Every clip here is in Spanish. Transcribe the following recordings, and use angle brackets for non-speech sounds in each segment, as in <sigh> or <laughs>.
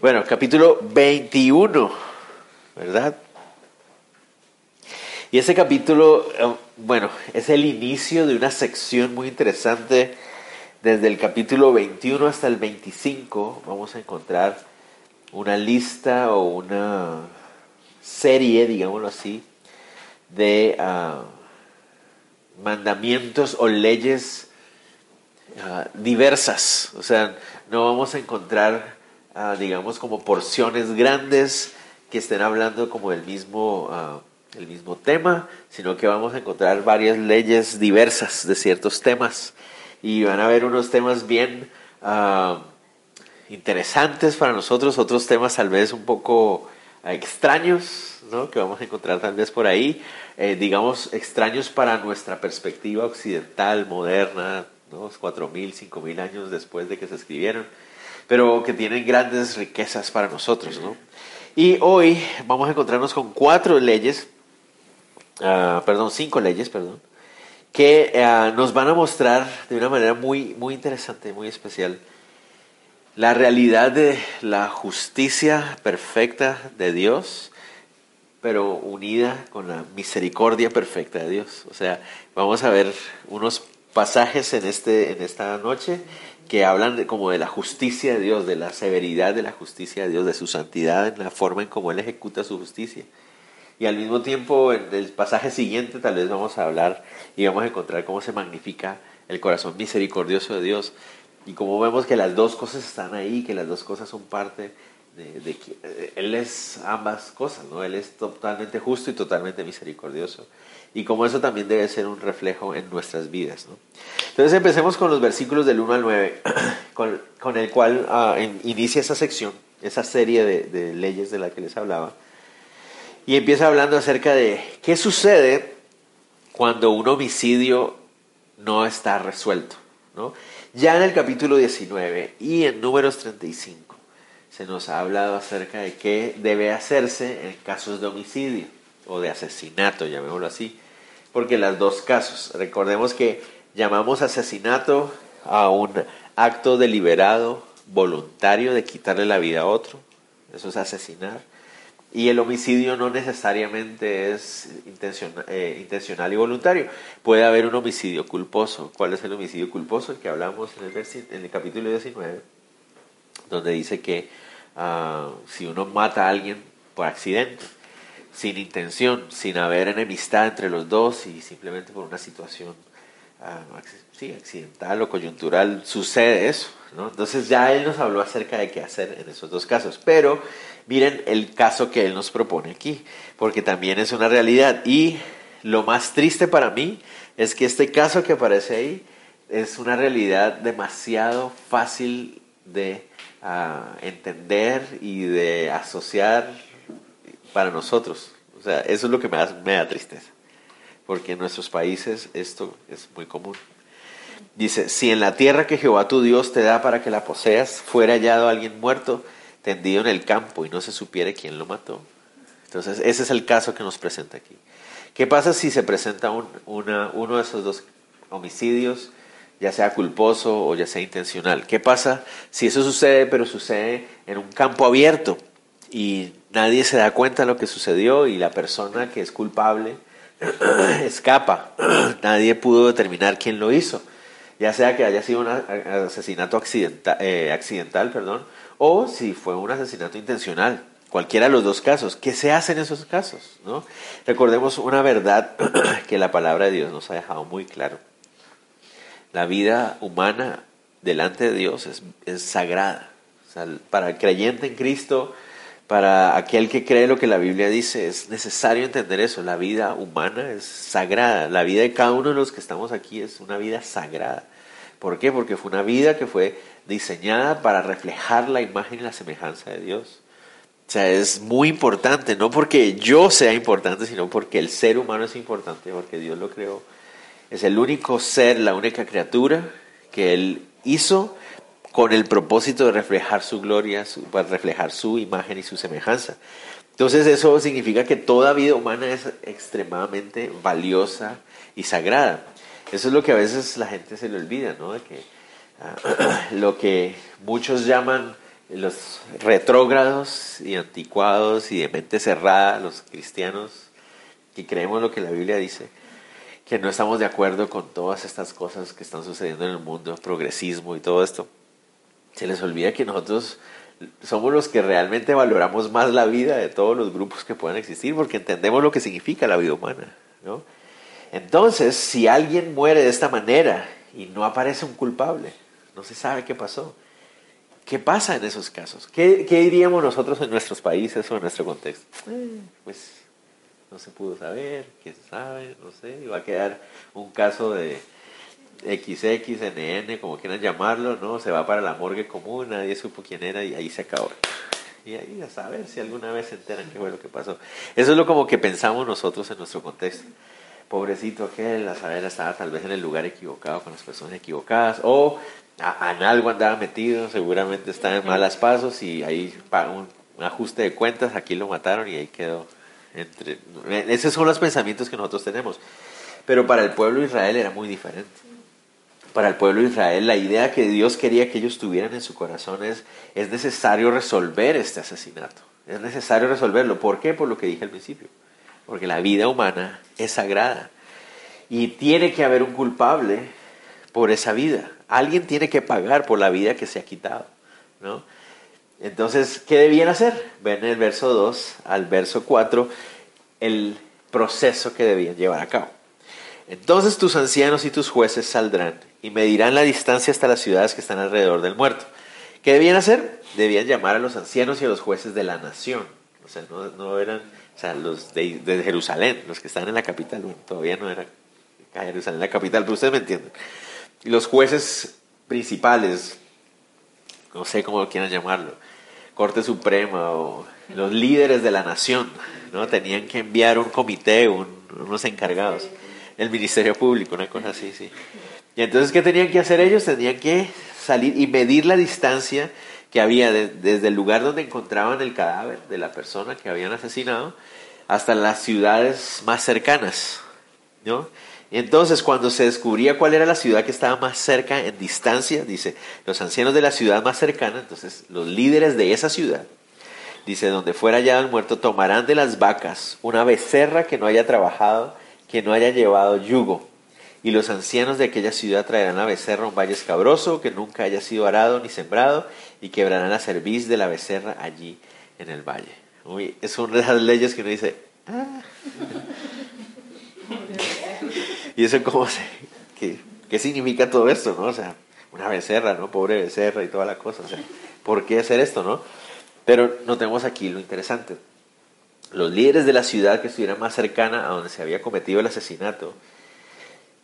Bueno, capítulo 21, ¿verdad? Y ese capítulo, eh, bueno, es el inicio de una sección muy interesante. Desde el capítulo 21 hasta el 25 vamos a encontrar una lista o una serie, digámoslo así, de ah, mandamientos o leyes ah, diversas. O sea, no vamos a encontrar digamos, como porciones grandes que estén hablando como del mismo, ah, el mismo tema, sino que vamos a encontrar varias leyes diversas de ciertos temas y van a haber unos temas bien ah, interesantes para nosotros, otros temas tal vez un poco ah, extraños, ¿no? que vamos a encontrar tal vez por ahí, eh, digamos, extraños para nuestra perspectiva occidental, moderna, ¿no? 4.000, 5.000 años después de que se escribieron pero que tienen grandes riquezas para nosotros. ¿no? Y hoy vamos a encontrarnos con cuatro leyes, ah, perdón, cinco leyes, perdón, que ah, nos van a mostrar de una manera muy, muy interesante, muy especial, la realidad de la justicia perfecta de Dios, pero unida con la misericordia perfecta de Dios. O sea, vamos a ver unos pasajes en, este, en esta noche que hablan de, como de la justicia de Dios, de la severidad de la justicia de Dios, de su santidad, en la forma en cómo Él ejecuta su justicia. Y al mismo tiempo, en el pasaje siguiente tal vez vamos a hablar y vamos a encontrar cómo se magnifica el corazón misericordioso de Dios. Y cómo vemos que las dos cosas están ahí, que las dos cosas son parte eh, Él es ambas cosas, ¿no? Él es totalmente justo y totalmente misericordioso. Y como eso también debe ser un reflejo en nuestras vidas. Entonces empecemos con los versículos del 1 al 9, <clears throat> con, con el cual ah, inicia esa sección, esa serie de, de leyes de la que les hablaba. Y empieza hablando acerca de qué sucede cuando un homicidio no está resuelto, ¿no? Ya en el capítulo 19 y en números 35 se nos ha hablado acerca de qué debe hacerse en casos de homicidio o de asesinato, llamémoslo así, porque las dos casos, recordemos que llamamos asesinato a un acto deliberado, voluntario de quitarle la vida a otro, eso es asesinar, y el homicidio no necesariamente es intencional, eh, intencional, y voluntario. Puede haber un homicidio culposo. ¿Cuál es el homicidio culposo? El que hablamos en el, en el capítulo 19, donde dice que Ah, si uno mata a alguien por accidente, sin intención, sin haber enemistad entre los dos y simplemente por una situación ah, accidental o coyuntural, sucede eso. Entonces ya él nos habló acerca de qué hacer en esos dos casos. Pero miren el caso que él nos propone aquí, porque también es una realidad. Y lo más triste para mí es que este caso que aparece ahí es una realidad demasiado fácil de a entender y de asociar para nosotros. O sea, eso es lo que me da, me da tristeza, porque en nuestros países esto es muy común. Dice, si en la tierra que Jehová tu Dios te da para que la poseas, fuera hallado alguien muerto, tendido en el campo y no se supiere quién lo mató. Entonces, ese es el caso que nos presenta aquí. ¿Qué pasa si se presenta un, una, uno de esos dos homicidios? Ya sea culposo o ya sea intencional. ¿Qué pasa si eso sucede, pero sucede en un campo abierto y nadie se da cuenta de lo que sucedió y la persona que es culpable <clears throat> escapa? <clears throat> nadie pudo determinar quién lo hizo, ya sea que haya sido un asesinato accidental, eh, accidental perdón, o si fue un asesinato intencional. Cualquiera de los dos casos. ¿Qué se hace en esos casos? ¿no? Recordemos una verdad <clears throat> que la palabra de Dios nos ha dejado muy claro la vida humana delante de Dios es, sagrada. para el creyente en Cristo, para aquel que cree lo que la Biblia dice, es necesario entender eso. La vida humana es sagrada. La vida de cada uno de los que estamos aquí es una vida sagrada. ¿Por qué? Porque fue una vida que fue diseñada para reflejar la imagen y la semejanza de Dios. O sea, es muy importante, no porque yo sea importante, sino porque el ser humano es importante, porque Dios lo creó. Es el único ser, la única criatura que Él hizo con el propósito de reflejar su gloria, para reflejar su imagen y su semejanza. Entonces eso significa que toda vida humana es extremadamente valiosa y sagrada. Eso es lo que a veces la gente se le olvida, ¿no? De que ah, <clears throat> lo que muchos llaman los retrógrados y anticuados y de mente cerrada, los cristianos que creemos lo que la Biblia dice, que no estamos de acuerdo con todas estas cosas que están sucediendo en el mundo, progresismo y todo esto. Se les olvida que nosotros somos los que realmente valoramos más la vida de todos los grupos que puedan existir porque entendemos lo que significa la vida humana. ¿no? Entonces, si alguien muere de esta manera y no aparece un culpable, no se sabe qué pasó. ¿Qué pasa en esos casos? ¿Qué, qué diríamos nosotros en nuestros países o en nuestro contexto? Eh, pues no se pudo saber, quién sabe, no sé, va a quedar un caso de XXNN, como quieran llamarlo, ¿no? Se va para la morgue común, nadie supo quién era y ahí se acabó. Y ahí a saber si alguna vez se enteran qué fue lo que pasó. Eso es lo como que pensamos nosotros en nuestro contexto. Pobrecito aquel, a saber, estaba tal vez en el lugar equivocado, con las personas equivocadas, o en algo andaba metido, seguramente estaba en malas pasos y ahí un ajuste de cuentas, aquí lo mataron y ahí quedó entre, esos son los pensamientos que nosotros tenemos. Pero para el pueblo de Israel era muy diferente. Para el pueblo de Israel la idea que Dios quería que ellos tuvieran en su corazón es, es necesario resolver este asesinato. Es necesario resolverlo. ¿Por qué? Por lo que dije al principio. Porque la vida humana es sagrada. Y tiene que haber un culpable por esa vida. Alguien tiene que pagar por la vida que se ha quitado. ¿no? Entonces, ¿qué debían hacer? Ven el verso 2 al verso 4 el proceso que debían llevar a cabo. Entonces tus ancianos y tus jueces saldrán y medirán la distancia hasta las ciudades que están alrededor del muerto. ¿Qué debían hacer? Debían llamar a los ancianos y a los jueces de la nación. O sea, no, eran o sea, los de, Jerusalén, los que están en la capital. todavía no era Jerusalén la capital, pero ustedes me entienden. Y los jueces principales, no sé cómo quieran llamarlo, Corte Suprema o los líderes de la nación, ¿no? Tenían que enviar un comité, unos encargados, el Ministerio Público, una cosa así, sí. Y entonces, ¿qué tenían que hacer ellos? Tenían que salir y medir la distancia que había desde el lugar donde encontraban el cadáver de la persona que habían asesinado hasta las ciudades más cercanas, ¿no? Entonces cuando se descubría cuál era la ciudad que estaba más cerca en distancia, dice, los ancianos de la ciudad más cercana, entonces los líderes de esa ciudad, dice, donde fuera ya el muerto, tomarán de las vacas una becerra que no haya trabajado, que no haya llevado yugo. Y los ancianos de aquella ciudad traerán la becerra a un valle escabroso que nunca haya sido arado ni sembrado y quebrarán la cerviz de la becerra allí en el valle. Uy, es una de esas leyes que uno dice, ah. <laughs> Y eso como se, ¿qué, ¿qué, significa todo esto, no? O sea, una becerra, ¿no? Pobre becerra y toda la cosa. O sea, ¿por qué hacer esto, no? Pero notemos aquí lo interesante. Los líderes de la ciudad que estuvieran más cercana a donde se había cometido el asesinato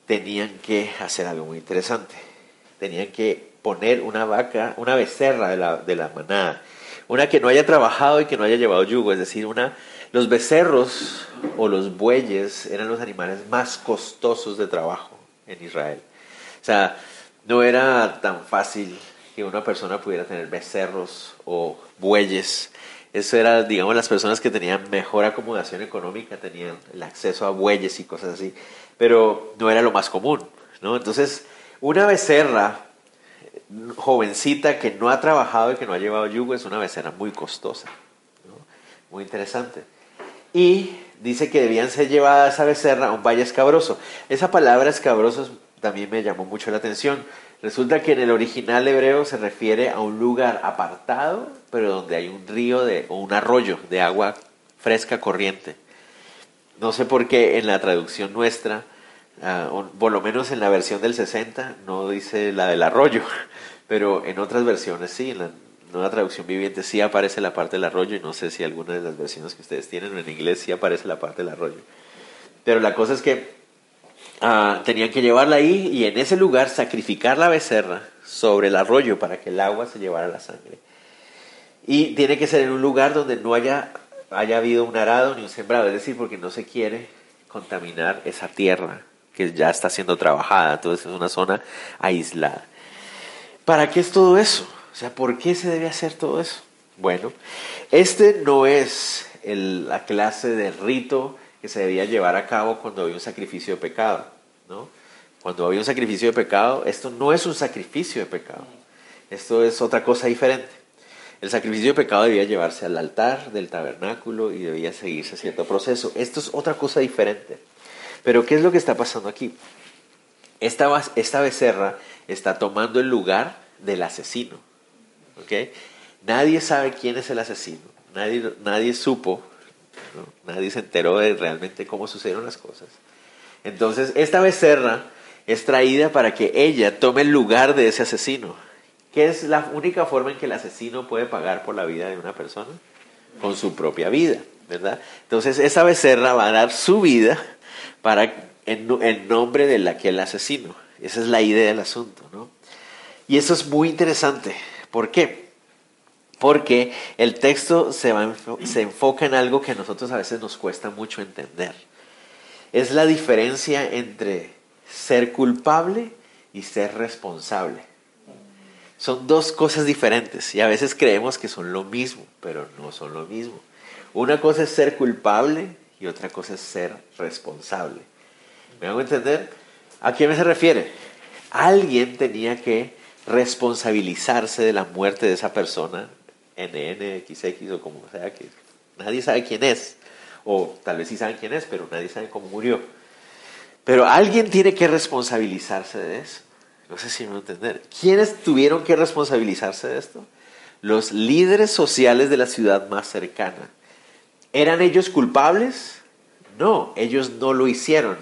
tenían que hacer algo muy interesante. Tenían que poner una vaca, una becerra de la, de la manada. Una que no haya trabajado y que no haya llevado yugo, es decir, una los becerros o los bueyes eran los animales más costosos de trabajo en Israel. O sea, no era tan fácil que una persona pudiera tener becerros o bueyes. Eso era, digamos, las personas que tenían mejor acomodación económica, tenían el acceso a bueyes y cosas así, pero no era lo más común, ¿no? Entonces, una becerra jovencita que no ha trabajado y que no ha llevado yugo es una becerra muy costosa, muy interesante y dice que debían ser llevadas a becerra a un valle escabroso. Esa palabra escabroso también me llamó mucho la atención. Resulta que en el original hebreo se refiere a un lugar apartado, pero donde hay un río o un arroyo de agua fresca corriente. No sé por qué en la traducción nuestra, uh, por lo menos en la versión del 60, no dice la del arroyo, <laughs> pero en otras versiones sí, en la nueva traducción viviente sí aparece la parte del arroyo y no sé si alguna de las versiones que ustedes tienen en inglés sí aparece la parte del arroyo. Pero la cosa es que ah, tenían que llevarla ahí y en ese lugar sacrificar la becerra sobre el arroyo para que el agua se llevara la sangre. Y tiene que ser en un lugar donde no haya, haya habido un arado ni un sembrado, es decir, porque no se quiere contaminar esa tierra que ya está siendo trabajada, entonces es una zona aislada. ¿Para qué es todo eso? O sea, ¿por qué se debe hacer todo eso? Bueno, este no es la clase de rito que se debía llevar a cabo cuando había un sacrificio de pecado, ¿no? Cuando había un sacrificio de pecado, esto no es un sacrificio de pecado, esto es otra cosa diferente. El sacrificio de pecado debía llevarse al altar del tabernáculo y debía seguirse cierto proceso. Esto es otra cosa diferente. Pero ¿qué es lo que está pasando aquí? Esta, esta becerra está tomando el lugar del asesino. ¿Okay? Nadie sabe quién es el asesino. Nadie, nadie supo, nadie se enteró de realmente cómo sucedieron las cosas. Entonces, esta becerra es traída para que ella tome el lugar de ese asesino. ¿Qué es la única forma en que el asesino puede pagar por la vida de una persona? Con su propia vida, ¿verdad? Entonces, esa becerra va a dar su vida para, en, nombre de la que el asesino. Esa es la idea del asunto, ¿no? Y eso es muy interesante. ¿Por qué? Porque el texto se, se enfoca en algo que a nosotros a veces nos cuesta mucho entender. Es la diferencia entre ser culpable y ser responsable. Son dos cosas diferentes y a veces creemos que son lo mismo, pero no son lo mismo. Una cosa es ser culpable y otra cosa es ser responsable. ¿Me hago entender? ¿A quién se refiere? Alguien tenía que responsabilizarse de la muerte de esa persona, NN, XX o como sea, que nadie sabe quién es, o tal vez sí saben quién es, pero nadie sabe cómo murió. Pero alguien tiene que responsabilizarse de eso. No sé si me voy a entender. ¿Quiénes tuvieron que responsabilizarse de esto? Los líderes sociales de la ciudad más cercana. ¿Eran ellos culpables? No, ellos no lo hicieron.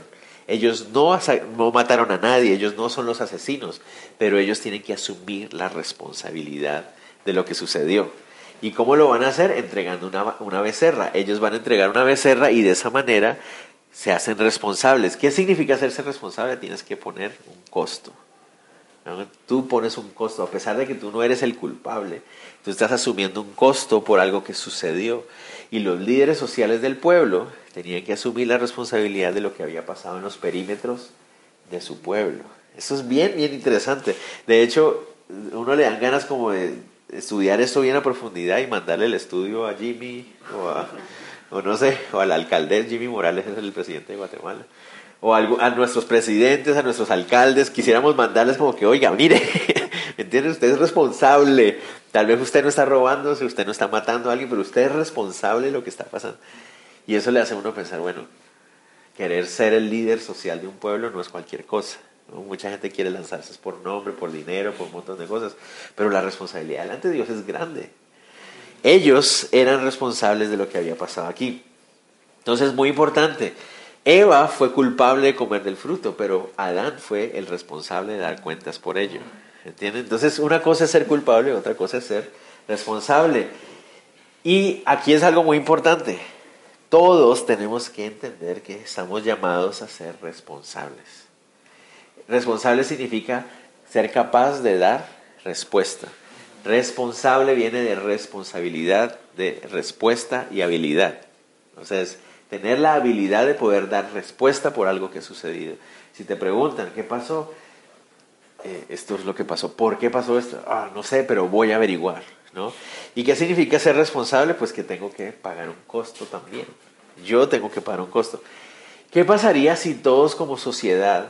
Ellos no, no, mataron a nadie, ellos no son los asesinos, pero ellos tienen que asumir la responsabilidad de lo que sucedió. ¿Y cómo lo van a hacer? Entregando una, una becerra. Ellos van a entregar una becerra y de esa manera se hacen responsables. ¿Qué significa hacerse responsable? Tienes que poner un costo. Tú pones un costo, a pesar de que tú no eres el culpable, tú estás asumiendo un costo por algo que sucedió. Y los líderes sociales del pueblo tenían que asumir la responsabilidad de lo que había pasado en los perímetros de su pueblo. Eso es bien, bien interesante. De hecho, uno le dan ganas como de estudiar esto bien a profundidad y mandarle el estudio a Jimmy o a, o no sé, o al alcalde Jimmy Morales, es el presidente de Guatemala o a, nuestros presidentes, a nuestros alcaldes, quisiéramos mandarles como que, oiga, mire, <laughs> ¿me entiende? Usted es responsable. Tal vez usted no está robando, si usted no está matando a alguien, pero usted es responsable de lo que está pasando. Y eso le hace a uno pensar, bueno, querer ser el líder social de un pueblo no es cualquier cosa. Mucha gente quiere lanzarse por nombre, por dinero, por un montón de cosas, pero la responsabilidad delante de Dios es grande. Ellos eran responsables de lo que había pasado aquí. Entonces, muy importante, Eva fue culpable de comer del fruto, pero Adán fue el responsable de dar cuentas por ello. ¿Entienden? Entonces, una cosa es ser culpable, otra cosa es ser responsable. Y aquí es algo muy importante. Todos tenemos que entender que estamos llamados a ser responsables. Responsable significa ser capaz de dar respuesta. Responsable viene de responsabilidad, de respuesta y habilidad. Entonces, tener la habilidad de poder dar respuesta por algo que ha sucedido. Si te preguntan, ¿qué pasó? Eh, esto es lo que pasó. ¿Por qué pasó esto? Ah, no sé, pero voy a averiguar. ¿no? ¿Y qué significa ser responsable? Pues que tengo que pagar un costo también. Yo tengo que pagar un costo. ¿Qué pasaría si todos como sociedad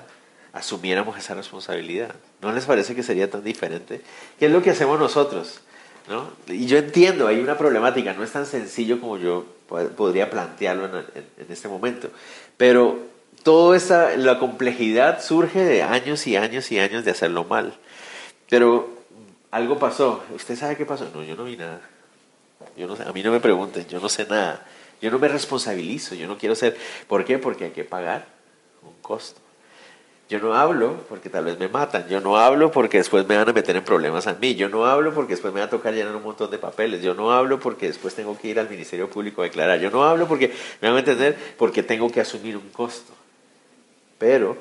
asumiéramos esa responsabilidad? ¿No les parece que sería tan diferente? ¿Qué es lo que hacemos nosotros? ¿no? Y yo entiendo, hay una problemática, no es tan sencillo como yo podría plantearlo en, este momento, pero toda esta, la complejidad surge de años y años y años de hacerlo mal. Pero algo pasó, ¿usted sabe qué pasó? No, yo no vi nada. Yo no sé, a mí no me pregunten, yo no sé nada. Yo no me responsabilizo, yo no quiero ser. ¿Por qué? Porque hay que pagar un costo. Yo no hablo porque tal vez me matan. Yo no hablo porque después me van a meter en problemas a mí. Yo no hablo porque después me va a tocar llenar un montón de papeles. Yo no hablo porque después tengo que ir al Ministerio Público a declarar. Yo no hablo porque, me van a entender, porque tengo que asumir un costo. Pero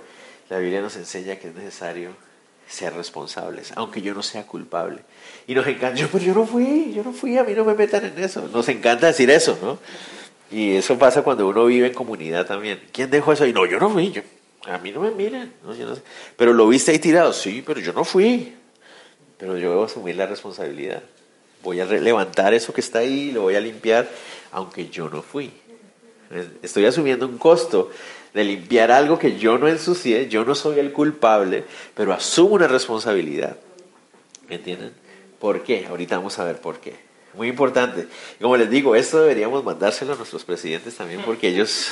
la Biblia nos enseña que es necesario ser responsables, aunque yo no sea culpable. Y nos encanta, yo, pero yo no fui, yo no fui, a mí no me metan en eso. Nos encanta decir eso, ¿no? Y eso pasa cuando uno vive en comunidad también. ¿Quién dejó eso? Y no, yo no fui, yo, a mí no me. Yo no sé. Pero lo viste ahí tirado, sí, pero yo no fui. Pero yo debo asumir la responsabilidad. Voy a levantar eso que está ahí, lo voy a limpiar, aunque yo no fui. Estoy asumiendo un costo de limpiar algo que yo no ensucié, yo no soy el culpable, pero asumo una responsabilidad. ¿Me entienden? ¿Por qué? Ahorita vamos a ver por qué. Muy importante. Como les digo, esto deberíamos mandárselo a nuestros presidentes también porque ellos,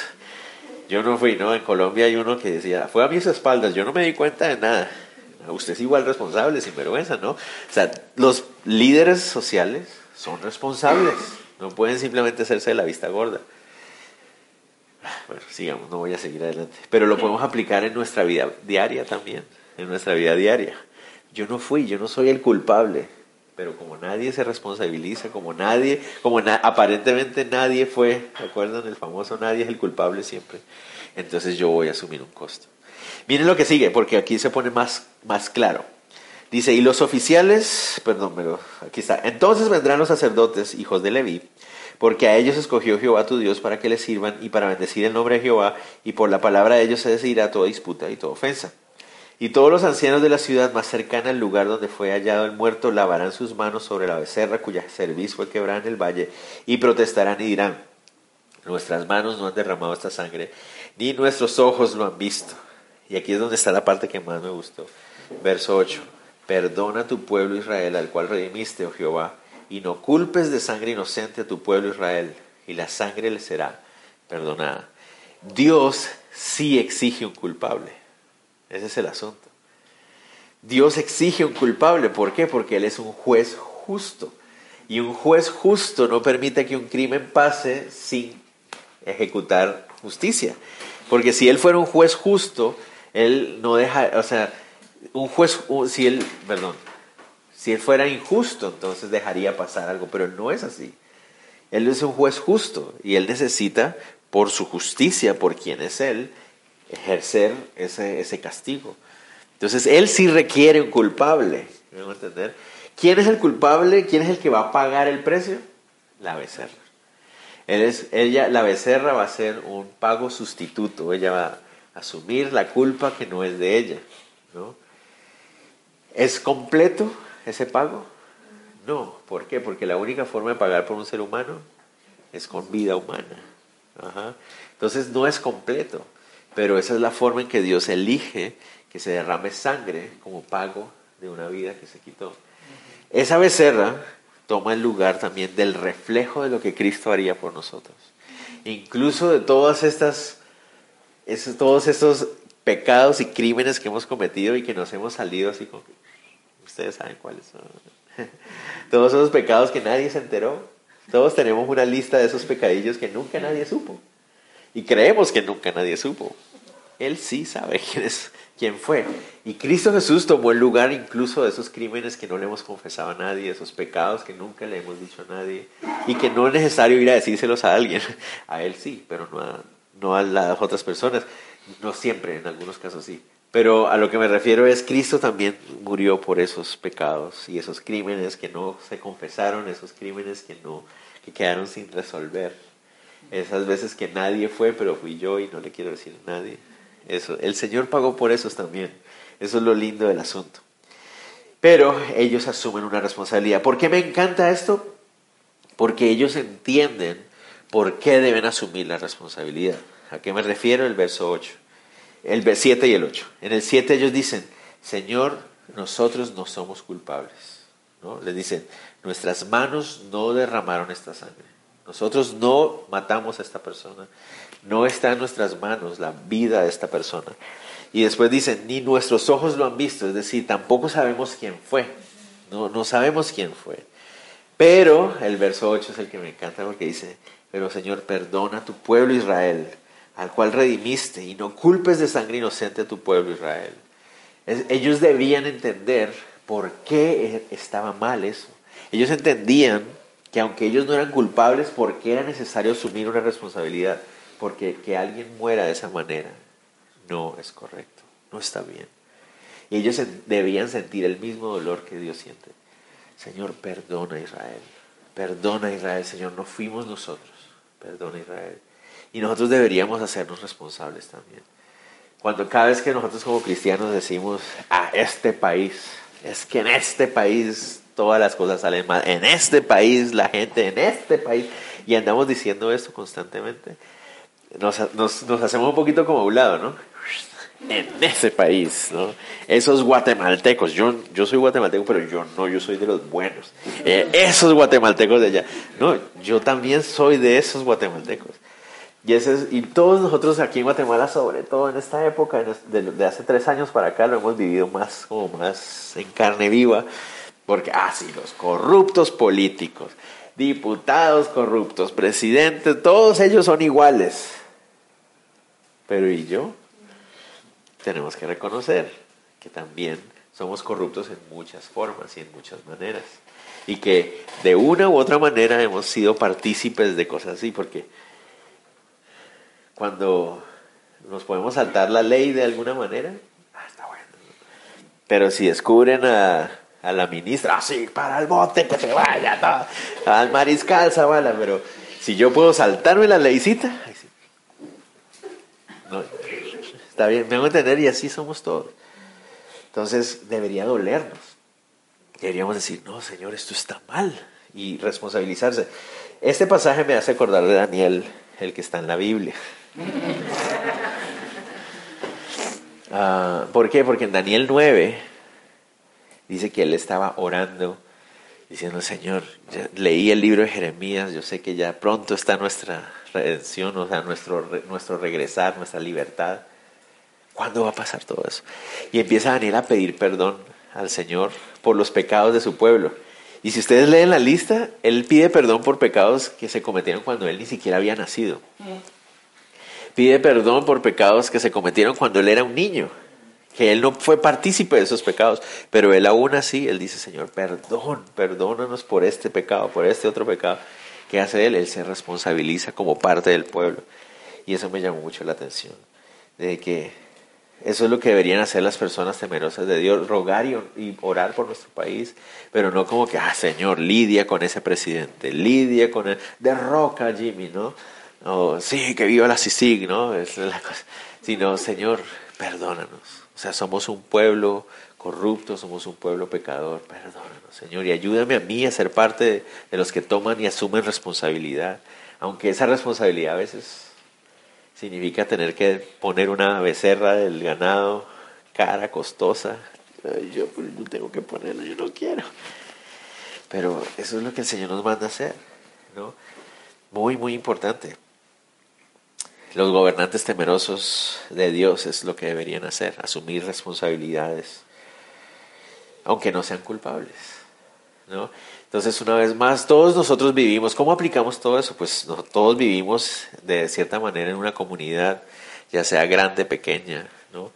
yo no fui, ¿no? En Colombia hay uno que decía, fue a mis espaldas, yo no me di cuenta de nada. Usted es igual responsable, sin vergüenza, ¿no? O sea, los líderes sociales son responsables, no pueden simplemente hacerse de la vista gorda. Bueno, sigamos, no voy a seguir adelante. Pero lo podemos aplicar en nuestra vida diaria también, en nuestra vida diaria. Yo no fui, yo no soy el culpable, pero como nadie se responsabiliza, como nadie, como aparentemente nadie fue, ¿recuerdan el famoso nadie es el culpable siempre? Entonces yo voy a asumir un costo. Miren lo que sigue, porque aquí se pone más, más claro. Dice, y los oficiales, perdón, pero aquí está, entonces vendrán los sacerdotes, hijos de Leví, porque a ellos escogió Jehová tu Dios para que les sirvan y para bendecir el nombre de Jehová, y por la palabra de ellos se decidirá toda disputa y toda ofensa. Y todos los ancianos de la ciudad más cercana al lugar donde fue hallado el muerto lavarán sus manos sobre la becerra cuya cerviz fue quebrada en el valle, y protestarán y dirán, nuestras manos no han derramado esta sangre, ni nuestros ojos lo han visto. Y aquí es donde está la parte que más me gustó. Verso 8. Perdona a tu pueblo Israel, al cual redimiste, oh Jehová, y no culpes de sangre inocente a tu pueblo Israel, y la sangre le será perdonada. Dios sí exige un culpable. Ese es el asunto. Dios exige un culpable. ¿Por qué? Porque Él es un juez justo. Y un juez justo no permite que un crimen pase sin ejecutar justicia. Porque si Él fuera un juez justo, Él no deja, o sea, un juez, si Él, perdón, si él fuera injusto, entonces dejaría pasar algo, pero no es así. Él es un juez justo y él necesita, por su justicia, por quien es él, ejercer ese, ese castigo. Entonces, él sí requiere un culpable. ¿Me entender? ¿Quién es el culpable? ¿Quién es el que va a pagar el precio? La becerra. Él es, ella, la becerra va a ser un pago sustituto. Ella va a asumir la culpa que no es de ella. ¿no? ¿Es completo? ese pago? No, ¿por qué? Porque la única forma de pagar por un ser humano es con vida humana. Entonces no es completo, pero esa es la forma en que Dios elige que se derrame sangre como pago de una vida que se quitó. Esa becerra toma el lugar también del reflejo de lo que Cristo haría por nosotros. Incluso de todas estas, todos estos pecados y crímenes que hemos cometido y que nos hemos salido así como Ustedes saben cuáles son. <laughs> Todos esos pecados que nadie se enteró. Todos tenemos una lista de esos pecadillos que nunca nadie supo. Y creemos que nunca nadie supo. Él sí sabe <laughs> quién, es, quién fue. Y Cristo Jesús tomó el lugar incluso de esos crímenes que no le hemos confesado a nadie, esos pecados que nunca le hemos dicho a nadie y que no es necesario ir a decírselos a alguien. <laughs> A Él sí, pero no a, no a las otras personas. No siempre, en algunos casos sí. Pero a lo que me refiero es Cristo también murió por esos pecados y esos crímenes que no se confesaron, esos crímenes que no que quedaron sin resolver. Esas veces que nadie fue, pero fui yo y no le quiero decir a nadie. Eso, el Señor pagó por esos también. Eso es lo lindo del asunto. Pero ellos asumen una responsabilidad. ¿Por qué me encanta esto? Porque ellos entienden por qué deben asumir la responsabilidad. ¿A qué me refiero? El verso 8 el 7 y el 8. En el 7 ellos dicen, Señor, nosotros no somos culpables. ¿no? Les dicen, nuestras manos no derramaron esta sangre. Nosotros no matamos a esta persona. No está en nuestras manos la vida de esta persona. Y después dicen, ni nuestros ojos lo han visto. Es decir, tampoco sabemos quién fue. No, no sabemos quién fue. Pero el verso 8 es el que me encanta porque dice, pero Señor, perdona a tu pueblo Israel al cual redimiste, y no culpes de sangre inocente a tu pueblo Israel. ellos debían entender por qué estaba mal eso. Ellos entendían que aunque ellos no eran culpables, ¿por qué era necesario asumir una responsabilidad? Porque que alguien muera de esa manera no es correcto. no está bien. Y ellos debían sentir el mismo dolor que Dios siente. Señor, perdona a Israel. Perdona a Israel, Señor, no fuimos nosotros. Perdona a Israel. Y nosotros deberíamos hacernos responsables también. Cuando cada vez que nosotros como cristianos decimos a este país, es que en este país todas las cosas salen mal, en este país la gente, en este país, y andamos diciendo esto constantemente, nos, hacemos un poquito como a un lado, ¿no? En ese país, ¿no? Esos guatemaltecos, yo, yo soy guatemalteco, pero yo no, yo soy de los buenos. Eh, esos guatemaltecos de allá, no, yo también soy de esos guatemaltecos. Y, ese y todos nosotros aquí en Guatemala, sobre todo en esta época, de, de, hace tres años para acá, lo hemos vivido más como más en carne viva, porque, ah, sí, los corruptos políticos, diputados corruptos, presidentes, todos ellos son iguales. Pero ¿y yo? Tenemos que reconocer que también somos corruptos en muchas formas y en muchas maneras. Y que de una u otra manera hemos sido partícipes de cosas así, porque cuando nos podemos saltar la ley de alguna manera, ah, está bueno. Pero si descubren a, la ministra, así, ah, para el bote, que se vaya, al mariscal Zavala, pero si yo puedo saltarme la leycita, está bien, me hago entender y así somos todos. Entonces debería dolernos. Deberíamos decir, no, Señor, esto está mal y responsabilizarse. Este pasaje me hace acordar de Daniel, el que está en la Biblia. Ah, ¿Por qué? Porque en Daniel 9 dice que él estaba orando, diciendo, Señor, leí el libro de Jeremías, yo sé que ya pronto está nuestra redención, o sea, nuestro, nuestro regresar, nuestra libertad. ¿Cuándo va a pasar todo eso? Y empieza Daniel a pedir perdón al Señor por los pecados de su pueblo. Y si ustedes leen la lista, él pide perdón por pecados que se cometieron cuando él ni siquiera había nacido. Pide perdón por pecados que se cometieron cuando él era un niño, que él no fue partícipe de esos pecados, pero él aún así, él dice, Señor, perdón, perdónanos por este pecado, por este otro pecado. ¿Qué hace él? Él se responsabiliza como parte del pueblo. Y eso me llamó mucho la atención, de que eso es lo que deberían hacer las personas temerosas de Dios, rogar y, orar por nuestro país, pero no como que, ah, Señor, lidia con ese presidente, lidia con el, derroca Jimmy, ¿no? o sí, que viva la CICIG, ¿no? Es la cosa. Sino, Señor, perdónanos. O sea, somos un pueblo corrupto, somos un pueblo pecador, perdónanos, Señor, y ayúdame a mí a ser parte de, los que toman y asumen responsabilidad, aunque esa responsabilidad a veces significa tener que poner una becerra del ganado cara, costosa. yo pues, no tengo que ponerla, yo no quiero. Pero eso es lo que el Señor nos manda a hacer, ¿no? Muy, muy importante. Los gobernantes temerosos de Dios es lo que deberían hacer, asumir responsabilidades, aunque no sean culpables. ¿no? Entonces, una vez más, todos nosotros vivimos, ¿cómo aplicamos todo eso? Pues todos vivimos de cierta manera en una comunidad, ya sea grande, pequeña, ¿no?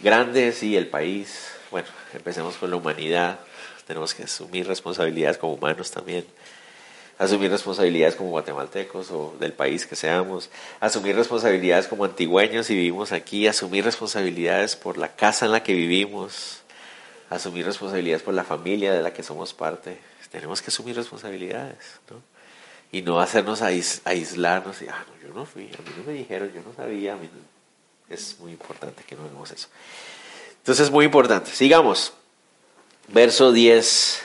Grande, sí, el país, bueno, empecemos con la humanidad, tenemos que asumir responsabilidades como humanos también asumir responsabilidades como guatemaltecos o del país que seamos, asumir responsabilidades como antigüeños y vivimos aquí, asumir responsabilidades por la casa en la que vivimos, asumir responsabilidades por la familia de la que somos parte. Tenemos que asumir responsabilidades, ¿no? Y no hacernos aislarnos y, ah, no, yo no fui, a mí no me dijeron, yo no sabía, es muy importante que no hagamos eso. Entonces es muy importante. Sigamos. Verso 10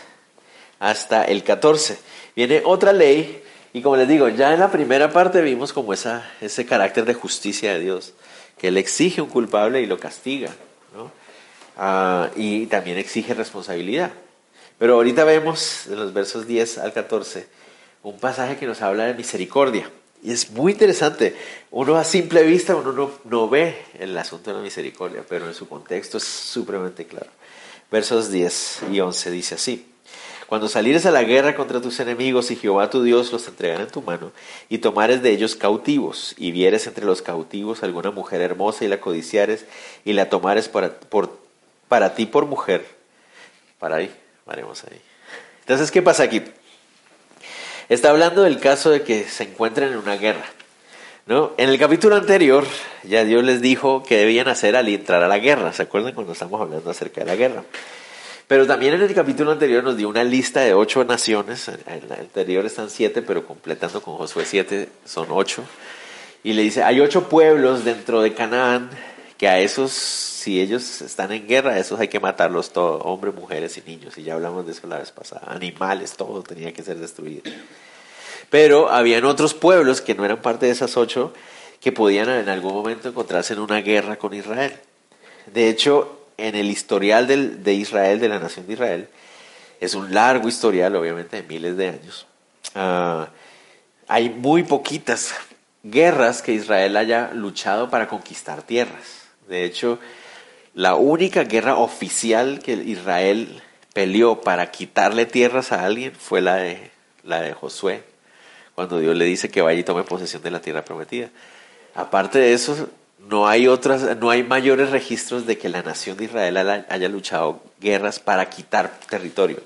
hasta el 14. Viene otra ley y como les digo, ya en la primera parte vimos como esa, ese carácter de justicia de Dios, que Él exige un culpable y lo castiga. Ah, y también exige responsabilidad. Pero ahorita vemos en los versos 10 al 14 un pasaje que nos habla de misericordia. Y es muy interesante. Uno a simple vista, uno no, no ve el asunto de la misericordia, pero en su contexto es supremamente claro. Versos 10 y 11 dice así. Cuando salieres a la guerra contra tus enemigos y Jehová tu Dios los entregara en tu mano, y tomares de ellos cautivos, y vieres entre los cautivos alguna mujer hermosa y la codiciares, y la tomares para, para ti por mujer. Para ahí, haremos ahí. Entonces, ¿qué pasa aquí? Está hablando del caso de que se encuentren en una guerra. ¿No? En el capítulo anterior, ya Dios les dijo que debían hacer al entrar a la guerra. ¿Se acuerdan cuando estamos hablando acerca de la guerra? Pero también en el capítulo anterior nos dio una lista de ocho naciones. En el anterior están siete, pero completando con Josué siete son ocho. Y le dice, hay ocho pueblos dentro de Canaán que a esos, si ellos están en guerra, a esos hay que matarlos todos, hombres, mujeres y niños. Y ya hablamos de eso la vez pasada. Animales, todo tenía que ser destruido. Pero habían otros pueblos que no eran parte de esas ocho que podían en algún momento encontrarse en una guerra con Israel. De hecho, en el historial del, de Israel, de la nación de Israel, es un largo historial, obviamente, de miles de años. Ah, hay muy poquitas guerras que Israel haya luchado para conquistar tierras. De hecho, la única guerra oficial que Israel peleó para quitarle tierras a alguien fue la de, la de Josué, cuando Dios le dice que vaya y tome posesión de la tierra prometida. Aparte de eso, no hay otras, no hay mayores registros de que la nación de Israel haya luchado guerras para quitar territorio.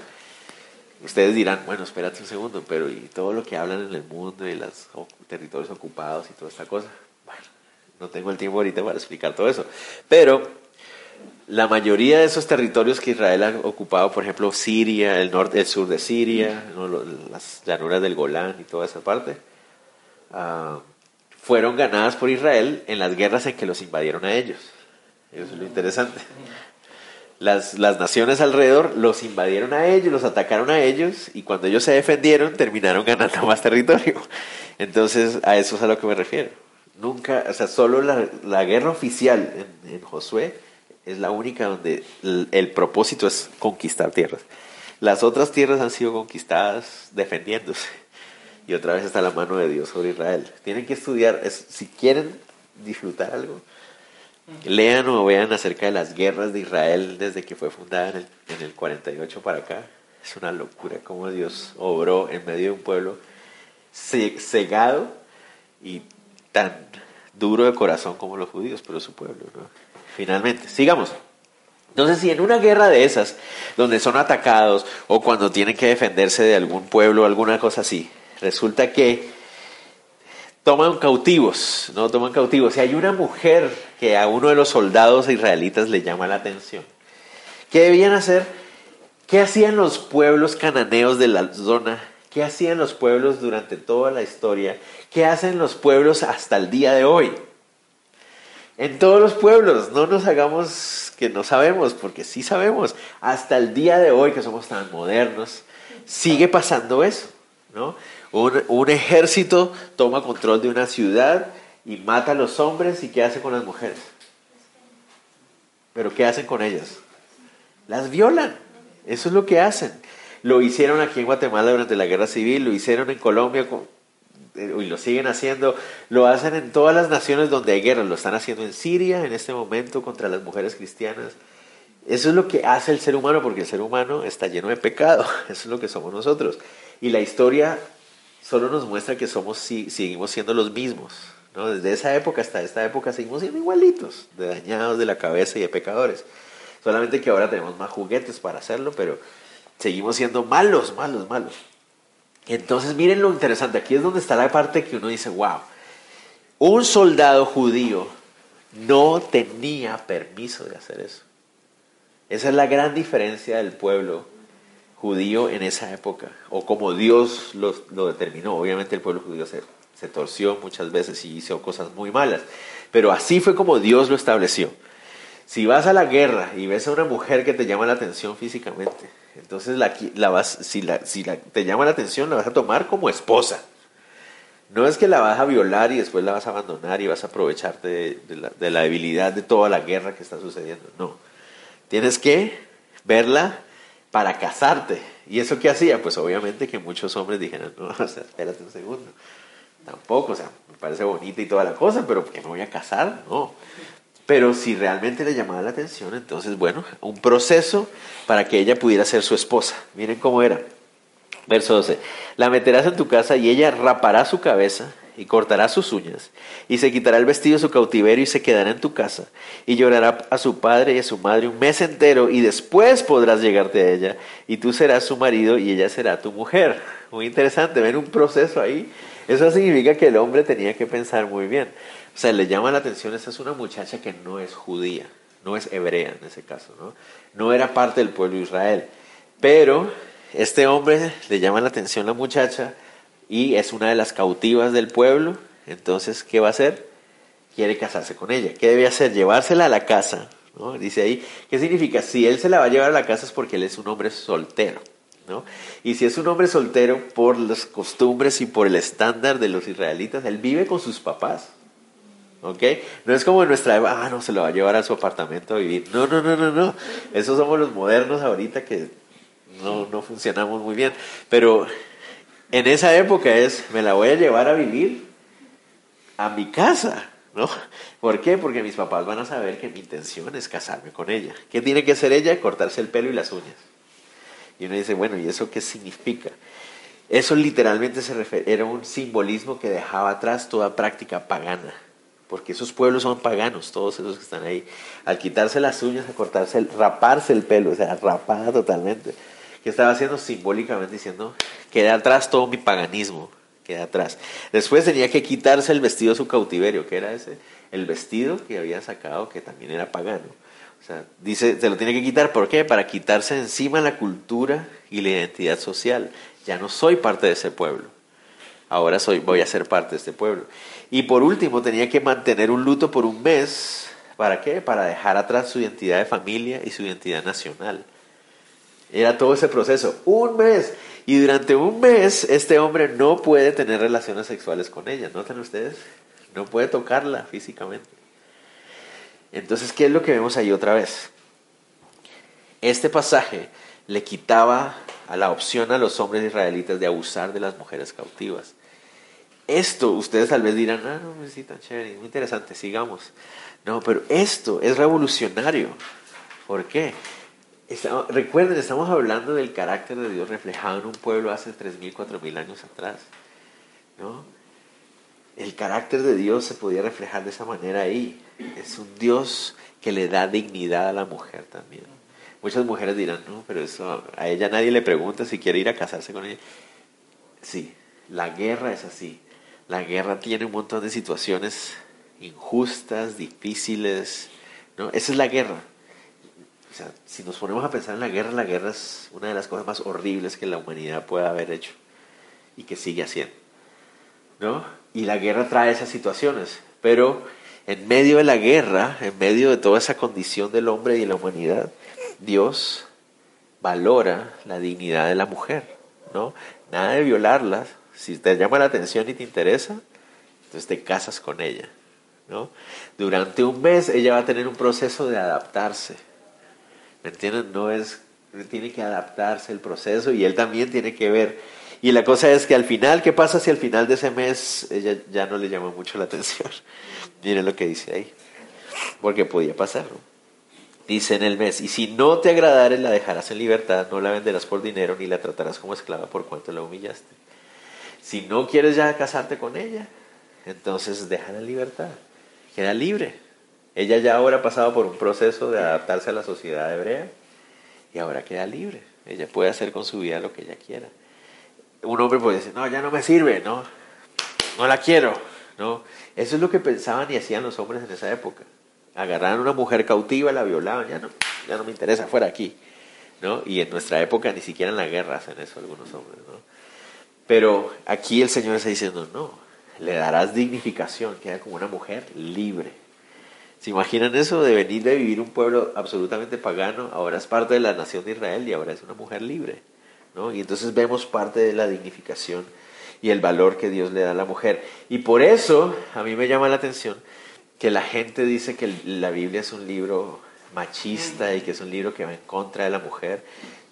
Ustedes dirán, bueno, espérate un segundo, pero y todo lo que hablan en el mundo y los territorios ocupados y toda esta cosa. Bueno, no tengo el tiempo ahorita para explicar todo eso. Pero la mayoría de esos territorios que Israel ha ocupado, por ejemplo, Siria, el norte, el sur de Siria, las llanuras del Golán y toda esa parte, uh, fueron ganadas por Israel en las guerras en que los invadieron a ellos. Eso es lo interesante. Las, las, naciones alrededor los invadieron a ellos, los atacaron a ellos y cuando ellos se defendieron terminaron ganando <laughs> más territorio. Entonces a eso es a lo que me refiero. Nunca, o sea, solo la, la guerra oficial en, en Josué es la única donde el, propósito es conquistar tierras. Las otras tierras han sido conquistadas defendiéndose. Y otra vez está la mano de Dios sobre Israel. Tienen que estudiar, si quieren disfrutar algo, lean o vean acerca de las guerras de Israel desde que fue fundada en el, en el 48 para acá. Es una locura cómo Dios obró en medio de un pueblo cegado y tan duro de corazón como los judíos, pero su pueblo, ¿no? finalmente. Sigamos. Entonces, si en una guerra de esas, donde son atacados o cuando tienen que defenderse de algún pueblo o alguna cosa así, resulta que toman cautivos, no toman cautivos. Si hay una mujer que a uno de los soldados israelitas le llama la atención, ¿qué debían hacer? ¿Qué hacían los pueblos cananeos de la zona? ¿Qué hacían los pueblos durante toda la historia? ¿Qué hacen los pueblos hasta el día de hoy? En todos los pueblos, no nos hagamos que no sabemos, porque sí sabemos. Hasta el día de hoy, que somos tan modernos, sigue pasando eso. ¿no? Un, ejército toma control de una ciudad y mata a los hombres y ¿qué hace con las mujeres? Pero ¿qué hacen con ellas? Las violan. Eso es lo que hacen. Lo hicieron aquí en Guatemala durante la guerra civil, lo hicieron en Colombia eh, y lo siguen haciendo, lo hacen en todas las naciones donde hay guerra, lo están haciendo en Siria en este momento contra las mujeres cristianas. Eso es lo que hace el ser humano, porque el ser humano está lleno de pecado, <laughs> eso es lo que somos nosotros. Y la historia solo nos muestra que somos, seguimos siendo los mismos. ¿no? Desde esa época hasta esta época seguimos siendo igualitos, de dañados de la cabeza y de pecadores. Solamente que ahora tenemos más juguetes para hacerlo, pero seguimos siendo malos, malos, malos. Entonces miren lo interesante, aquí es donde está la parte que uno dice, wow, un soldado judío no tenía permiso de hacer eso. Esa es la gran diferencia del pueblo judío en esa época, o como Dios lo, determinó. Obviamente el pueblo judío se, se torció muchas veces y hizo cosas muy malas, pero así fue como Dios lo estableció. Si vas a la guerra y ves a una mujer que te llama la atención físicamente, entonces la, la vas, si, la, si la, te llama la atención, la vas a tomar como esposa. No es que la vas a violar y después la vas a abandonar y vas a aprovecharte de, la, de la debilidad de toda la guerra que está sucediendo. No. Tienes que verla para casarte. ¿Y eso qué hacía? Pues obviamente que muchos hombres dijeron, no, <laughs> o sea, espérate un segundo. Tampoco, o sea, me parece bonita y toda la cosa, pero ¿por me voy a casar? No. Pero si realmente le llamaba la atención, entonces, bueno, un proceso para que ella pudiera ser su esposa. Miren cómo era. Verso 12. La meterás en tu casa y ella rapará su cabeza y cortará sus uñas, y se quitará el vestido de su cautiverio y se quedará en tu casa, y llorará a su padre y a su madre un mes entero, y después podrás llegarte a ella, y tú serás su marido y ella será tu mujer. Muy interesante, ven un proceso ahí. Eso significa que el hombre tenía que pensar muy bien. O sea, le llama la atención, esta es una muchacha que no es judía, no es hebrea en ese caso, ¿no? No era parte del pueblo de Israel. Pero este hombre le llama la atención la muchacha y es una de las cautivas del pueblo. Entonces, ¿qué va a hacer? Quiere casarse con ella. ¿Qué debe hacer? Llevársela a la casa. ¿no? Dice ahí, ¿qué significa? Si él se la va a llevar a la casa es porque él es un hombre soltero. ¿no? Y si es un hombre soltero, por las costumbres y por el estándar de los israelitas, él vive con sus papás. ¿Ok? No es como nuestra ah, no, se lo va a llevar a su apartamento a vivir. No, no, no, no, no. Esos somos los modernos ahorita que no, no funcionamos muy bien. Pero en esa época es, me la voy a llevar a vivir a mi casa, ¿no? ¿Por qué? Porque mis papás van a saber que mi intención es casarme con ella. ¿Qué tiene que hacer ella? Cortarse el pelo y las uñas. Y uno dice, bueno, ¿y eso qué significa? Eso literalmente se era un simbolismo que dejaba atrás toda práctica pagana porque esos pueblos son paganos, todos esos que están ahí. Al quitarse las uñas, a cortarse, el, raparse el pelo, o sea, rapada totalmente. Que estaba haciendo simbólicamente diciendo, queda atrás todo mi paganismo, queda atrás. Después tenía que quitarse el vestido de su cautiverio, que era ese, el vestido que había sacado, que también era pagano. O sea, dice, se lo tiene que quitar, ¿por qué? Para quitarse encima la cultura y la identidad social. Ya no soy parte de ese pueblo. Ahora soy, voy a ser parte de este pueblo. Y por último, tenía que mantener un luto por un mes. ¿Para qué? Para dejar atrás su identidad de familia y su identidad nacional. Era todo ese proceso. Un mes. Y durante un mes este hombre no puede tener relaciones sexuales con ella. ¿Notan ustedes? No puede tocarla físicamente. Entonces, ¿qué es lo que vemos ahí otra vez? Este pasaje le quitaba a la opción a los hombres israelitas de abusar de las mujeres cautivas. Esto, ustedes tal vez dirán, ah, no, sí, tan chévere, muy interesante, sigamos. No, pero esto es revolucionario. ¿Por qué? Recuerden, estamos hablando del carácter de Dios reflejado en un pueblo hace 3.000, 4.000 años atrás. ¿no? El carácter de Dios se podía reflejar de esa manera ahí. Es un Dios que le da dignidad a la mujer también. Muchas mujeres dirán, no, pero eso a ella nadie le pregunta si quiere ir a casarse con ella. Sí, la guerra es así. La guerra tiene un montón de situaciones injustas, difíciles. ¿no? Esa es la guerra. Si nos ponemos a pensar en la guerra, la guerra es una de las cosas más horribles que la humanidad pueda haber hecho y que sigue haciendo. ¿no? Y la guerra trae esas situaciones. Pero en medio de la guerra, en medio de toda esa condición del hombre y de la humanidad, Dios valora la dignidad de la mujer. ¿no? Nada de violarlas, si te llama la atención y te interesa, entonces te casas con ella. ¿no? Durante un mes ella va a tener un proceso de adaptarse. ¿Me entienden? No es, tiene que adaptarse el proceso y él también tiene que ver. Y la cosa es que al final, ¿qué pasa si al final de ese mes ella ya no le llama mucho la atención? <laughs> Miren lo que dice ahí. Porque podía pasar. Dice en el mes, y si no te agradare la dejarás en libertad, no la venderás por dinero ni la tratarás como esclava por cuanto la humillaste. Si no quieres ya casarte con ella, entonces déjala en libertad, queda libre. Ella ya ahora ha pasado por un proceso de adaptarse a la sociedad hebrea y ahora queda libre. Ella puede hacer con su vida lo que ella quiera. Un hombre puede decir, no, ya no me sirve, no, no la quiero, no. Eso es lo que pensaban y hacían los hombres en esa época. Agarraban a una mujer cautiva, la violaban, ya no, ya no me interesa, fuera aquí. ¿no? Y en nuestra época ni siquiera en la guerra hacen eso algunos hombres. ¿no? Pero aquí el Señor está diciendo, no, le darás dignificación, queda como una mujer libre. ¿Se imaginan eso de venir de vivir un pueblo absolutamente pagano? Ahora es parte de la nación de Israel y ahora es una mujer libre. ¿no? Y entonces vemos parte de la dignificación y el valor que Dios le da a la mujer. Y por eso a mí me llama la atención que la gente dice que la Biblia es un libro machista y que es un libro que va en contra de la mujer.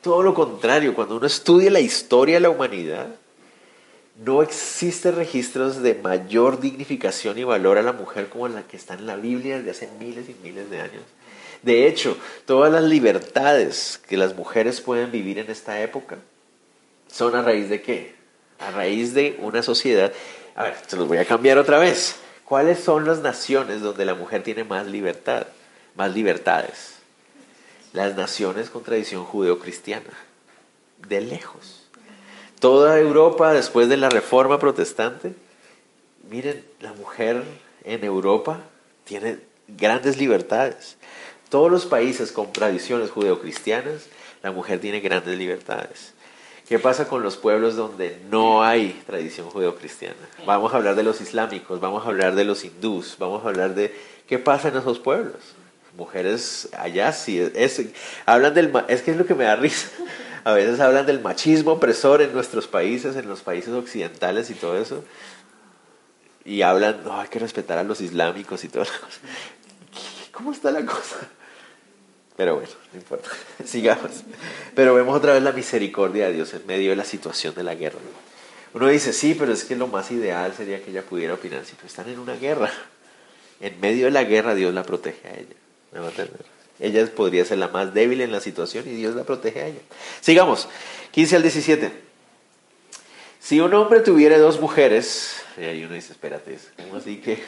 Todo lo contrario, cuando uno estudia la historia de la humanidad, no existen registros de mayor dignificación y valor a la mujer como la que está en la Biblia desde hace miles y miles de años. De hecho, todas las libertades que las mujeres pueden vivir en esta época son a raíz de qué? a raíz de una sociedad. A ver, se los voy a cambiar otra vez. ¿Cuáles son las naciones donde la mujer tiene más libertad, más libertades? Las naciones con tradición judeo-cristiana, de lejos. Toda Europa, después de la reforma protestante, miren, la mujer en Europa tiene grandes libertades. Todos los países con tradiciones judeocristianas, la mujer tiene grandes libertades. ¿Qué pasa con los pueblos donde no hay tradición judeocristiana? Vamos a hablar de los islámicos, vamos a hablar de los hindús, vamos a hablar de qué pasa en esos pueblos. Mujeres allá sí, es, hablan del, es que es lo que me da risa. A veces hablan del machismo opresor en nuestros países, en los países occidentales y todo eso. Y hablan, no, hay que respetar a los islámicos y todo. <laughs> ¿Cómo está la cosa? Pero bueno, no importa, <laughs> sigamos. Pero vemos otra vez la misericordia de Dios en medio de la situación de la guerra. Uno dice, sí, pero es que lo más ideal sería que ella pudiera opinar. Si están en una guerra, en medio de la guerra Dios la protege a ella. ¿Me va a entender? Ella podría ser la más débil en la situación y Dios la protege a ella. Sigamos, 15 al 17. Si un hombre tuviera dos mujeres, y ahí uno dice, espérate, ¿cómo así que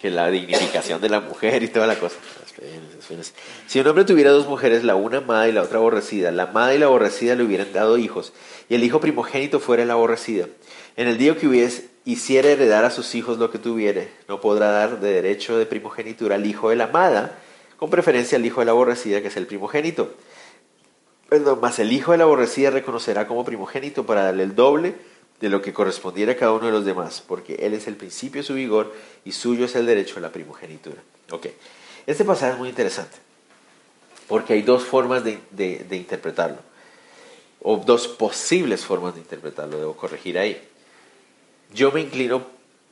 que la dignificación de la mujer y toda la cosa. Si un hombre tuviera dos mujeres, la una amada y la otra aborrecida, la amada y la aborrecida le hubieran dado hijos, y el hijo primogénito fuera la aborrecida. En el día que hubiese, hiciera heredar a sus hijos lo que tuviere, no podrá dar de derecho de primogenitura al hijo de la amada, con preferencia al hijo de la aborrecida, que es el primogénito. Perdón, más el hijo de la aborrecida reconocerá como primogénito para darle el doble de lo que correspondiera a cada uno de los demás, porque Él es el principio de su vigor y suyo es el derecho a la primogenitura. Ok, este pasaje es muy interesante, porque hay dos formas de, de interpretarlo, o dos posibles formas de interpretarlo, debo corregir ahí. Yo me inclino,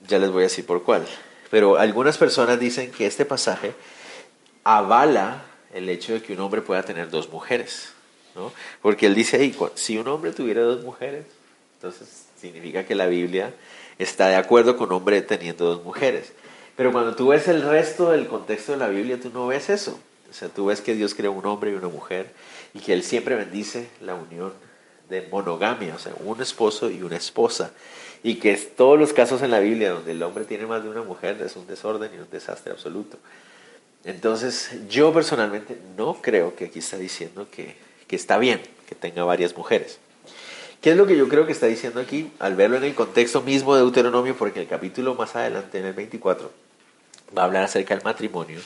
ya les voy a decir por cuál, pero algunas personas dicen que este pasaje avala el hecho de que un hombre pueda tener dos mujeres, ¿no? Porque él dice si un hombre tuviera dos mujeres, entonces significa que la Biblia está de acuerdo con hombre teniendo dos mujeres. Pero cuando tú ves el resto del contexto de la Biblia, tú no ves eso. O sea, tú ves que Dios creó un hombre y una mujer y que Él siempre bendice la unión de monogamia, o sea, un esposo y una esposa. Y que todos los casos en la Biblia donde el hombre tiene más de una mujer es un desorden y un desastre absoluto. Entonces, yo personalmente no creo que aquí está diciendo que, que está bien que tenga varias mujeres. ¿Qué es lo que yo creo que está diciendo aquí? Al verlo en el contexto mismo de Deuteronomio, porque el capítulo más adelante, en el 24, va a hablar acerca del matrimonio.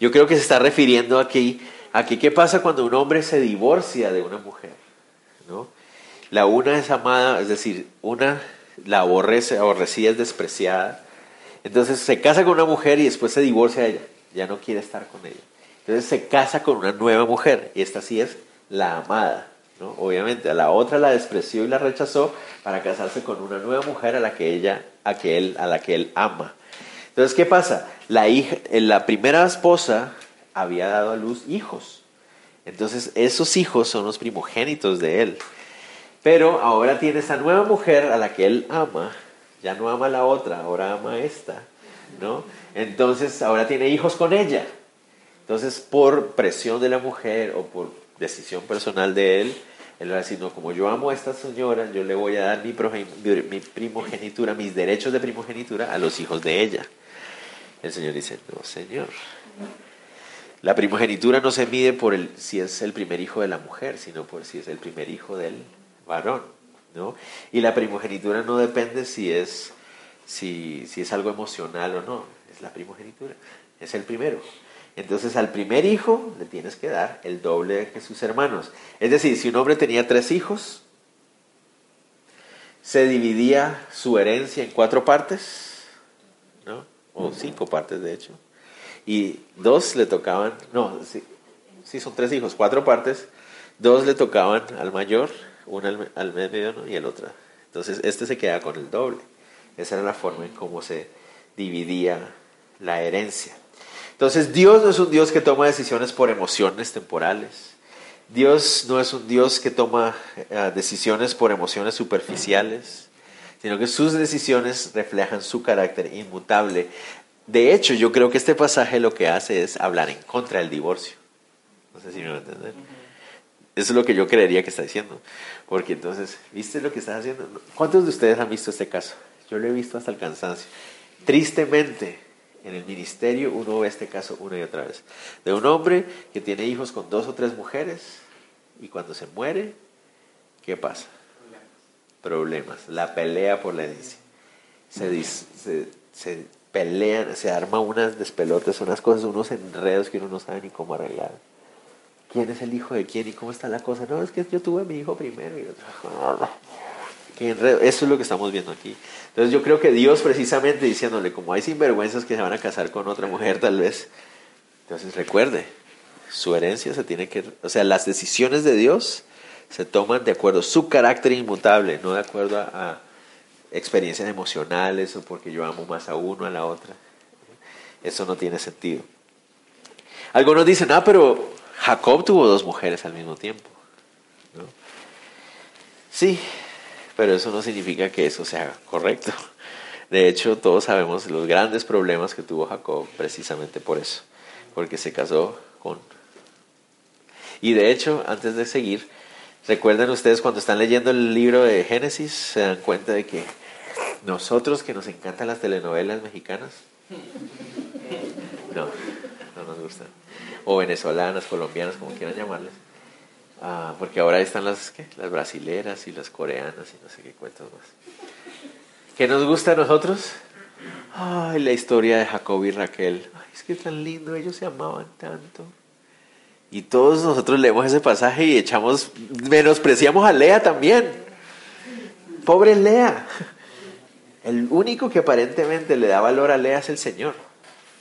Yo creo que se está refiriendo aquí a que qué pasa cuando un hombre se divorcia de una mujer. ¿no? La una es amada, es decir, una la aborrece, aborrecida es despreciada. Entonces se casa con una mujer y después se divorcia de ella. Ya no quiere estar con ella. Entonces se casa con una nueva mujer y esta sí es la amada. Obviamente, a la otra la despreció y la rechazó para casarse con una nueva mujer a la que ella, a, que él, a la que él ama. Entonces, ¿qué pasa? La, hija, la primera esposa había dado a luz hijos. Entonces, esos hijos son los primogénitos de él. Pero ahora tiene esa nueva mujer a la que él ama. Ya no ama a la otra, ahora ama a esta. ¿No? Entonces, ahora tiene hijos con ella. Entonces, por presión de la mujer o por decisión personal de él, él va a decir, no, como yo amo a esta señora, yo le voy a dar mi, primogenitura, mis derechos de primogenitura a los hijos de ella. El Señor dice, no, Señor. La primogenitura no se mide por el, si es el primer hijo de la mujer, sino por si es el primer hijo del varón. ¿no? Y la primogenitura no depende si es, si, si es algo emocional o no, es la primogenitura, es el primero. Entonces al primer hijo le tienes que dar el doble que sus hermanos. Es decir, si un hombre tenía tres hijos, se dividía su herencia en cuatro partes, ¿no? O cinco partes de hecho. Y dos le tocaban, no, sí, son tres hijos, cuatro partes, dos le tocaban al mayor, uno al, al medio y el otro. Entonces este se queda con el doble. Esa era la forma en cómo se dividía la herencia. Entonces Dios no es un Dios que toma decisiones por emociones temporales. Dios no es un Dios que toma eh, decisiones por emociones superficiales, sino que sus decisiones reflejan su carácter inmutable. De hecho, yo creo que este pasaje lo que hace es hablar en contra del divorcio. No sé si me va a entender. Eso es lo que yo creería que está diciendo. Porque entonces, ¿viste lo que estás haciendo? ¿Cuántos de ustedes han visto este caso? Yo lo he visto hasta el cansancio. Tristemente, en el ministerio uno ve este caso una y otra vez. De un hombre que tiene hijos con dos o tres mujeres y cuando se muere, ¿qué pasa? Problemas. La pelea por la herencia. Se, se, pelean, se arma unas despelotes, unas cosas, unos enredos que uno no sabe ni cómo arreglar. ¿Quién es el hijo de quién y cómo está la cosa? No, es que yo tuve a mi hijo primero. Y <laughs> Eso es lo que estamos viendo aquí. Entonces yo creo que Dios precisamente diciéndole, como hay sinvergüenzas que se van a casar con otra mujer tal vez, entonces recuerde, su herencia se tiene que, o sea, las decisiones de Dios se toman de acuerdo, su carácter inmutable, no de acuerdo a, experiencias emocionales o porque yo amo más a uno a la otra. Eso no tiene sentido. Algunos dicen, ah, pero Jacob tuvo dos mujeres al mismo tiempo. Sí, pero eso no significa que eso sea correcto. De hecho, todos sabemos los grandes problemas que tuvo Jacob precisamente por eso, porque se casó con... Y de hecho, antes de seguir, recuerden ustedes cuando están leyendo el libro de Génesis, se dan cuenta de que nosotros que nos encantan las telenovelas mexicanas, no, no nos gustan, o venezolanas, colombianas, como quieran llamarles, Ah, porque ahora están las, ¿qué? las brasileras y las coreanas y no sé qué cuentos más. ¿Qué nos gusta a nosotros? Ay, la historia de Jacob y Raquel. Ay, es que tan lindo, ellos se amaban tanto. Y todos nosotros leemos ese pasaje y echamos, menospreciamos a Lea también. Pobre Lea. El único que aparentemente le da valor a Lea es el Señor.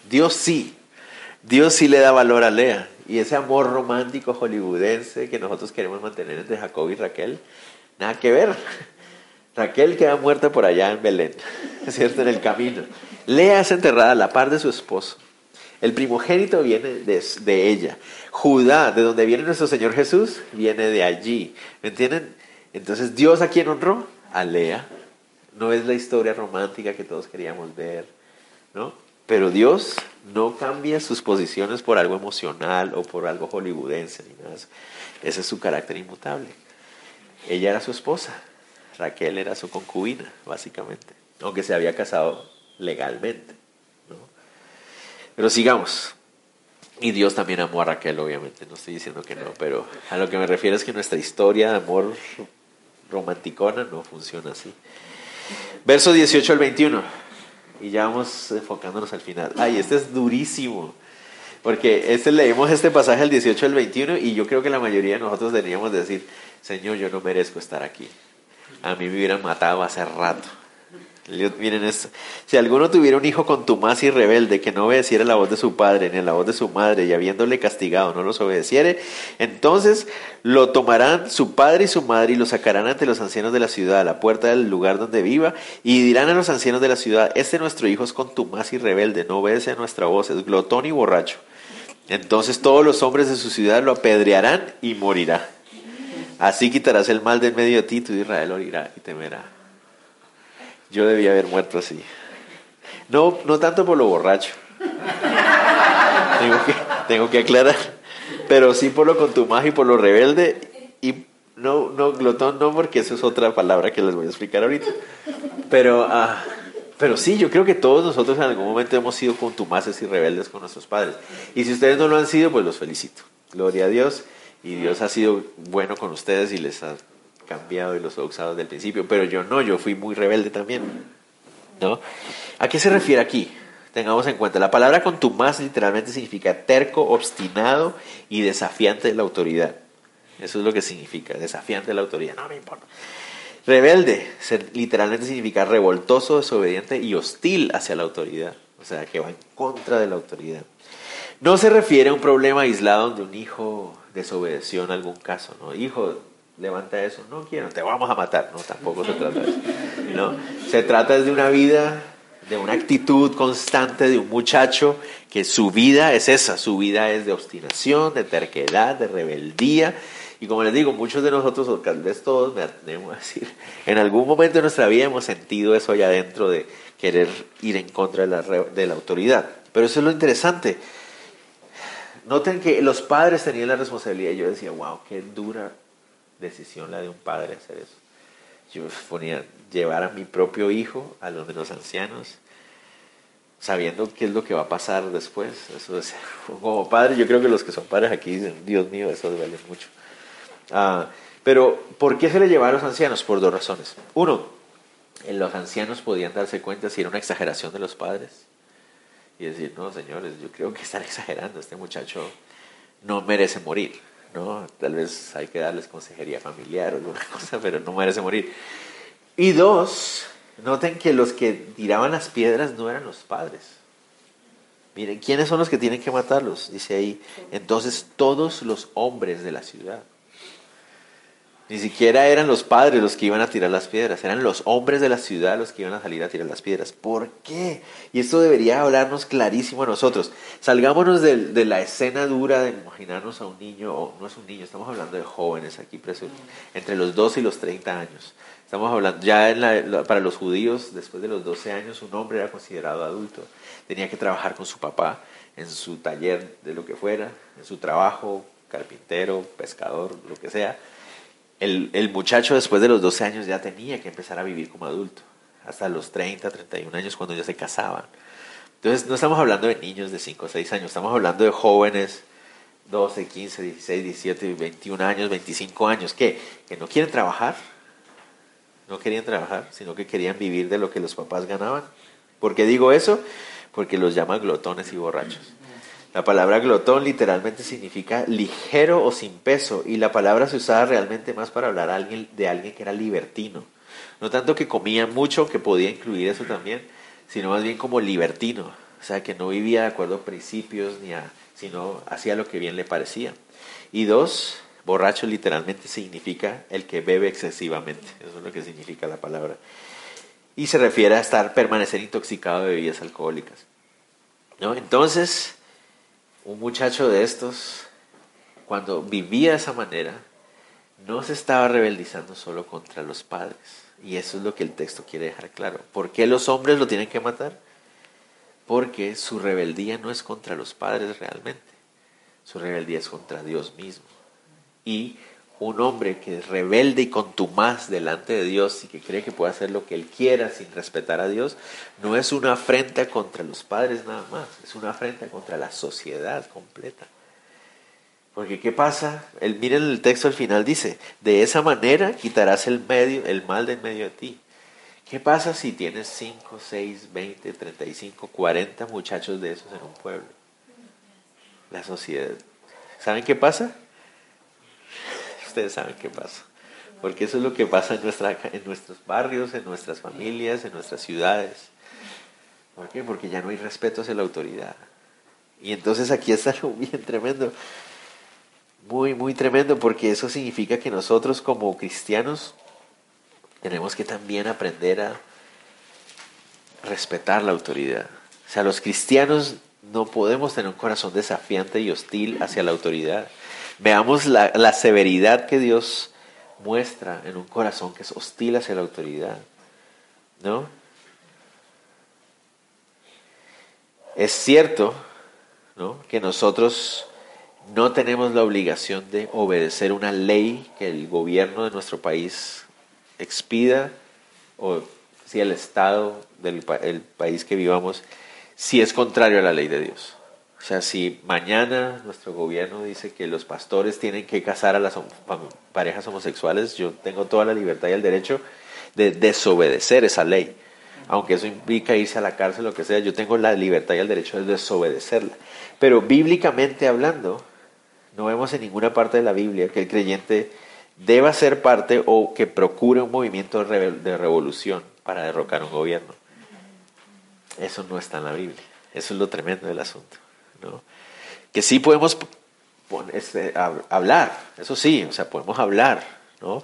Dios sí. Dios sí le da valor a Lea. Y ese amor romántico hollywoodense que nosotros queremos mantener entre Jacob y Raquel, nada que ver. <laughs> Raquel queda muerta por allá en Belén, <laughs> ¿cierto? En el camino. Lea es enterrada a la par de su esposo. El primogénito viene de, de, ella. Judá, de donde viene nuestro Señor Jesús, viene de allí. ¿Me entienden? Entonces, ¿Dios a quién honró? A Lea. No es la historia romántica que todos queríamos ver, ¿no? Pero Dios no cambia sus posiciones por algo emocional o por algo hollywoodense ni nada. Ese es su carácter inmutable. Ella era su esposa, Raquel era su concubina, básicamente, aunque se había casado legalmente. Pero sigamos. Y Dios también amó a Raquel, obviamente, no estoy diciendo que no, pero a lo que me refiero es que nuestra historia de amor romanticona no funciona así. Verso 18 al 21. Y ya vamos enfocándonos al final. Ay, este es durísimo. Porque este leemos este pasaje al 18 al 21 y yo creo que la mayoría de nosotros deberíamos decir, Señor, yo no merezco estar aquí. A mí me hubieran matado hace rato. Miren esto. Si alguno tuviera un hijo contumaz y rebelde que no obedeciera la voz de su padre ni la voz de su madre y habiéndole castigado no los obedeciere, entonces lo tomarán su padre y su madre y lo sacarán ante los ancianos de la ciudad a la puerta del lugar donde viva y dirán a los ancianos de la ciudad, este nuestro hijo es contumaz y rebelde, no obedece a nuestra voz, es glotón y borracho. Entonces todos los hombres de su ciudad lo apedrearán y morirá. Así quitarás el mal de medio de ti, tu Israel oirá y temerá. Yo debía haber muerto así. No, no tanto por lo borracho. tengo, que, tengo que aclarar. Pero sí por lo contumaz y por lo rebelde. Y no, no, glotón no, porque eso es otra palabra que les voy a explicar ahorita. Pero, ah, pero sí, yo creo que todos nosotros en algún momento hemos sido contumaces y rebeldes con nuestros padres. Y si ustedes no lo han sido, pues los felicito. Gloria a Dios. Y Dios ha sido bueno con ustedes y les ha cambiado y los usado desde el principio, pero yo no, yo fui muy rebelde también. ¿no? ¿A qué se refiere aquí? Tengamos en cuenta, la palabra contumaz literalmente significa terco, obstinado y desafiante de la autoridad. Eso es lo que significa, desafiante de la autoridad, no me importa. Rebelde literalmente significa revoltoso, desobediente y hostil hacia la autoridad, o sea, que va en contra de la autoridad. No se refiere a un problema aislado donde un hijo desobedeció en algún caso, ¿no? Hijo, levanta eso, no quiero, te vamos a matar, no, tampoco se trata de eso, ¿no? Se trata de una vida, de una actitud constante de un muchacho que su vida es esa, su vida es de obstinación, de terquedad, de rebeldía, y como les digo, muchos de nosotros, o tal vez todos, me atrevo a decir, en algún momento de nuestra vida hemos sentido eso allá adentro de querer ir en contra de la, de la autoridad. Pero eso es lo interesante. noten que los padres tenían la responsabilidad. Yo decía, wow, qué dura decisión la de un padre hacer eso. Yo ponía llevar a mi propio hijo a los de los ancianos, sabiendo qué es lo que va a pasar después. Eso es, <laughs> como padre, yo creo que los que son padres aquí dicen, Dios mío, eso duele mucho. Ah, pero, ¿por qué se le llevaba a los ancianos? Por dos razones. Uno, los ancianos podían darse cuenta si era una exageración de los padres y decir, no, señores, yo creo que están <laughs> exagerando, este muchacho no merece morir, ¿no? Tal vez hay que darles consejería familiar o alguna <laughs> cosa, pero no merece morir. Y dos, noten que los que tiraban las piedras no eran los padres. Miren, ¿quiénes son los que tienen que matarlos? Dice ahí, entonces todos los hombres de la ciudad. Ni siquiera eran los padres los que iban a tirar las piedras, eran los hombres de la ciudad los que iban a salir a tirar las piedras. ¿Por qué? Y esto debería hablarnos clarísimo a nosotros. Salgámonos de, la escena dura de imaginarnos a un niño, o no es un niño, estamos hablando de jóvenes aquí entre los 12 y los 30 años. Estamos hablando, ya para los judíos, después de los 12 años, un hombre era considerado adulto. Tenía que trabajar con su papá en su taller de lo que fuera, en su trabajo, carpintero, pescador, lo que sea el, muchacho después de los 12 años ya tenía que empezar a vivir como adulto, hasta los 30, 31 años cuando ya se casaban. Entonces no estamos hablando de niños de 5 o 6 años, estamos hablando de jóvenes 12, 15, 16, 17, 21 años, 25 años, que, que no quieren trabajar, no querían trabajar, sino que querían vivir de lo que los papás ganaban. ¿Por qué digo eso? Porque los llaman glotones y borrachos. La palabra glotón literalmente significa ligero o sin peso y la palabra se usaba realmente más para hablar de alguien que era libertino. No tanto que comía mucho, que podía incluir eso también, sino más bien como libertino. O sea, que no vivía de acuerdo a principios, ni a, sino hacía lo que bien le parecía. Y dos, borracho literalmente significa el que bebe excesivamente. Eso es lo que significa la palabra. Y se refiere a estar, permanecer intoxicado de bebidas alcohólicas. ¿No? Entonces, un muchacho de estos, cuando vivía de esa manera, no se estaba rebeldizando solo contra los padres. Y eso es lo que el texto quiere dejar claro. ¿Por qué los hombres lo tienen que matar? Porque su rebeldía no es contra los padres realmente. Su rebeldía es contra Dios mismo. Y un hombre que es rebelde y contumaz delante de Dios y que cree que puede hacer lo que él quiera sin respetar a Dios, no es una afrenta contra los padres nada más, es una afrenta contra la sociedad completa. Porque ¿qué pasa? El, miren el texto al final dice, de esa manera quitarás el, medio, el mal de medio de ti. ¿Qué pasa si tienes 5, 6, 20, 35, 40 muchachos de esos en un pueblo? La sociedad. ¿Saben qué pasa? Ustedes saben qué pasa. Porque eso es lo que pasa en, nuestra, en nuestros barrios, en nuestras familias, en nuestras ciudades. ¿Por qué? Porque ya no hay respeto hacia la autoridad. Y entonces aquí está algo <laughs> bien tremendo. Muy, muy tremendo, porque eso significa que nosotros como cristianos tenemos que también aprender a respetar la autoridad. O sea, los cristianos no podemos tener un corazón desafiante y hostil hacia la autoridad. Veamos la, severidad que Dios muestra en un corazón que es hostil hacia la autoridad. ¿No? Es cierto ¿no? que nosotros no tenemos la obligación de obedecer una ley que el gobierno de nuestro país expida o si el Estado del el país que vivamos, si es contrario a la ley de Dios. O sea, si mañana nuestro gobierno dice que los pastores tienen que casar a las parejas homosexuales, yo tengo toda la libertad y el derecho de desobedecer esa ley. Aunque eso implica irse a la cárcel, lo que sea, yo tengo la libertad y el derecho de desobedecerla. Pero bíblicamente hablando, no vemos en ninguna parte de la Biblia que el creyente deba ser parte o que procure un movimiento de revolución para derrocar un gobierno. Eso no está en la Biblia. Eso es lo tremendo del asunto. Que sí podemos este, hablar, eso sí, o sea, podemos hablar, ¿no?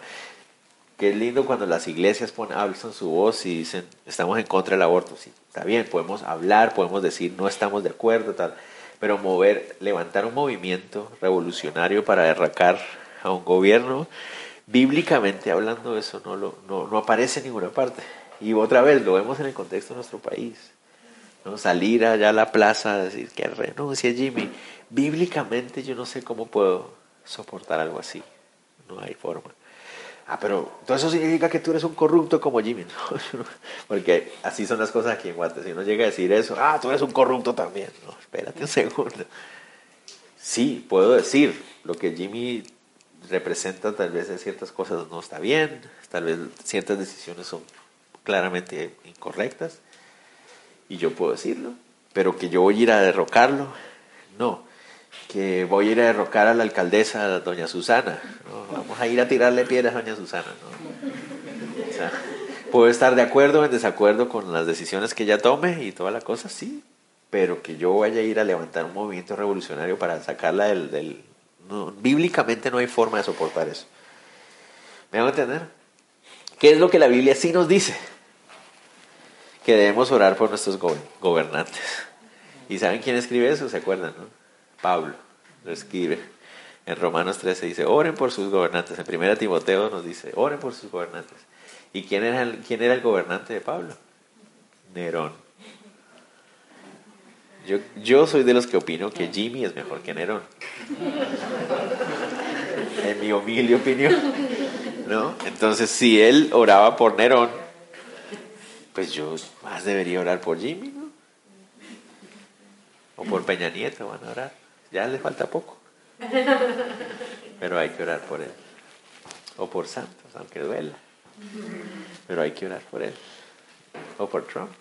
Qué lindo cuando las iglesias ponen, alzan su voz y dicen, estamos en contra del aborto. Sí, está bien, podemos hablar, podemos decir, no estamos de acuerdo, tal. Pero mover, levantar un movimiento revolucionario para derracar a un gobierno, bíblicamente hablando, eso no, lo, no, no aparece en ninguna parte. Y otra vez, lo vemos en el contexto de nuestro país. Salir allá a la plaza, decir que renuncie Jimmy. Bíblicamente yo no sé cómo puedo soportar algo así. No hay forma. Ah, pero todo eso significa que tú eres un corrupto como Jimmy. <laughs> Porque así son las cosas aquí en Guate. Si uno llega a decir eso, ah, tú eres un corrupto también. No, espérate un segundo. Sí, puedo decir lo que Jimmy representa, tal vez en ciertas cosas no está bien, tal vez ciertas decisiones son claramente incorrectas, y yo puedo decirlo, pero que yo voy a ir a derrocarlo, no, que voy a ir a derrocar a la alcaldesa, doña Susana, vamos a ir a tirarle piedras a doña Susana, puedo estar de acuerdo o en desacuerdo con las decisiones que ella tome y toda la cosa, sí, pero que yo vaya a ir a levantar un movimiento revolucionario para sacarla del... bíblicamente no hay forma de soportar eso. ¿Me van a entender? ¿Qué es lo que la Biblia sí nos dice? Que debemos orar por nuestros gobernantes. ¿Y saben quién escribe eso? ¿Se acuerdan? No? Pablo lo escribe. En Romanos 13 dice, oren por sus gobernantes. En 1 Timoteo nos dice, oren por sus gobernantes. ¿Y quién era quién era el gobernante de Pablo? Nerón. Yo, yo soy de los que opino que Jimmy es mejor que Nerón. en mi humilde opinión. ¿No? Entonces, si él oraba por Nerón, pues yo más debería orar por Jimmy, ¿no? O por Peña Nieto van a orar. Ya le falta poco. Pero hay que orar por él. O por Santos, aunque duela. Pero hay que orar por él. O por Trump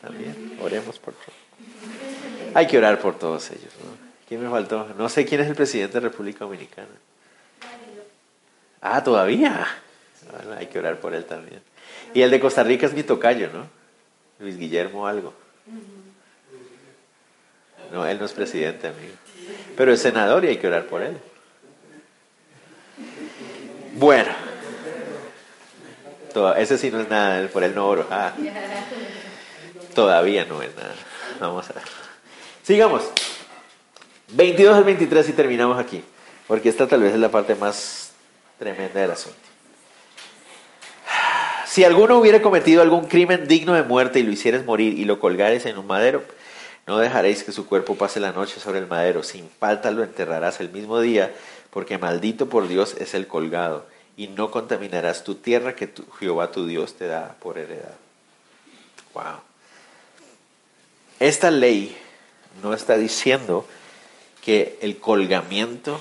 también. Oremos por Trump. Hay que orar por todos ellos. ¿no? ¿Quién me faltó? No sé quién es el presidente de República Dominicana. Ah, todavía. hay que orar por él también. Y el de Costa Rica es mi tocayo, ¿no? Luis Guillermo algo. No, él no es presidente, amigo. Pero es senador y hay que orar por él. Bueno. ese sí no es nada, por él no oro. Ah. Todavía no es nada. Vamos a ver. Sigamos. 22 al 23 y terminamos aquí. Porque esta tal vez es la parte más tremenda del asunto. Si alguno hubiera cometido algún crimen digno de muerte y lo hicieres morir y lo colgares en un madero, no dejaréis que su cuerpo pase la noche sobre el madero. Sin falta lo enterrarás el mismo día, porque maldito por Dios es el colgado. Y no contaminarás tu tierra que tu, Jehová tu Dios te da por heredad. Wow. Esta ley no está diciendo que el colgamiento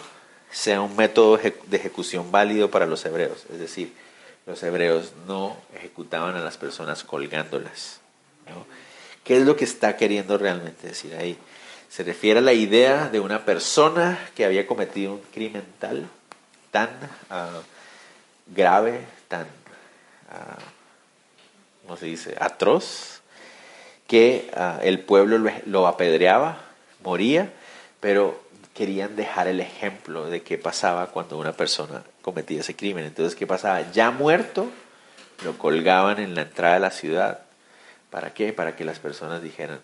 sea un método de ejecución válido para los hebreos. Es decir, los hebreos no ejecutaban a las personas colgándolas. ¿Qué es lo que está queriendo realmente decir ahí? Se refiere a la idea de una persona que había cometido un crimen tal, tan ah, grave, tan, uh, ¿cómo se dice?, atroz, que ah, el pueblo lo, apedreaba, moría, pero querían dejar el ejemplo de qué pasaba cuando una persona cometía ese crimen. Entonces, ¿qué pasaba? Ya muerto, lo colgaban en la entrada de la ciudad. ¿Para qué? Para que las personas dijeran.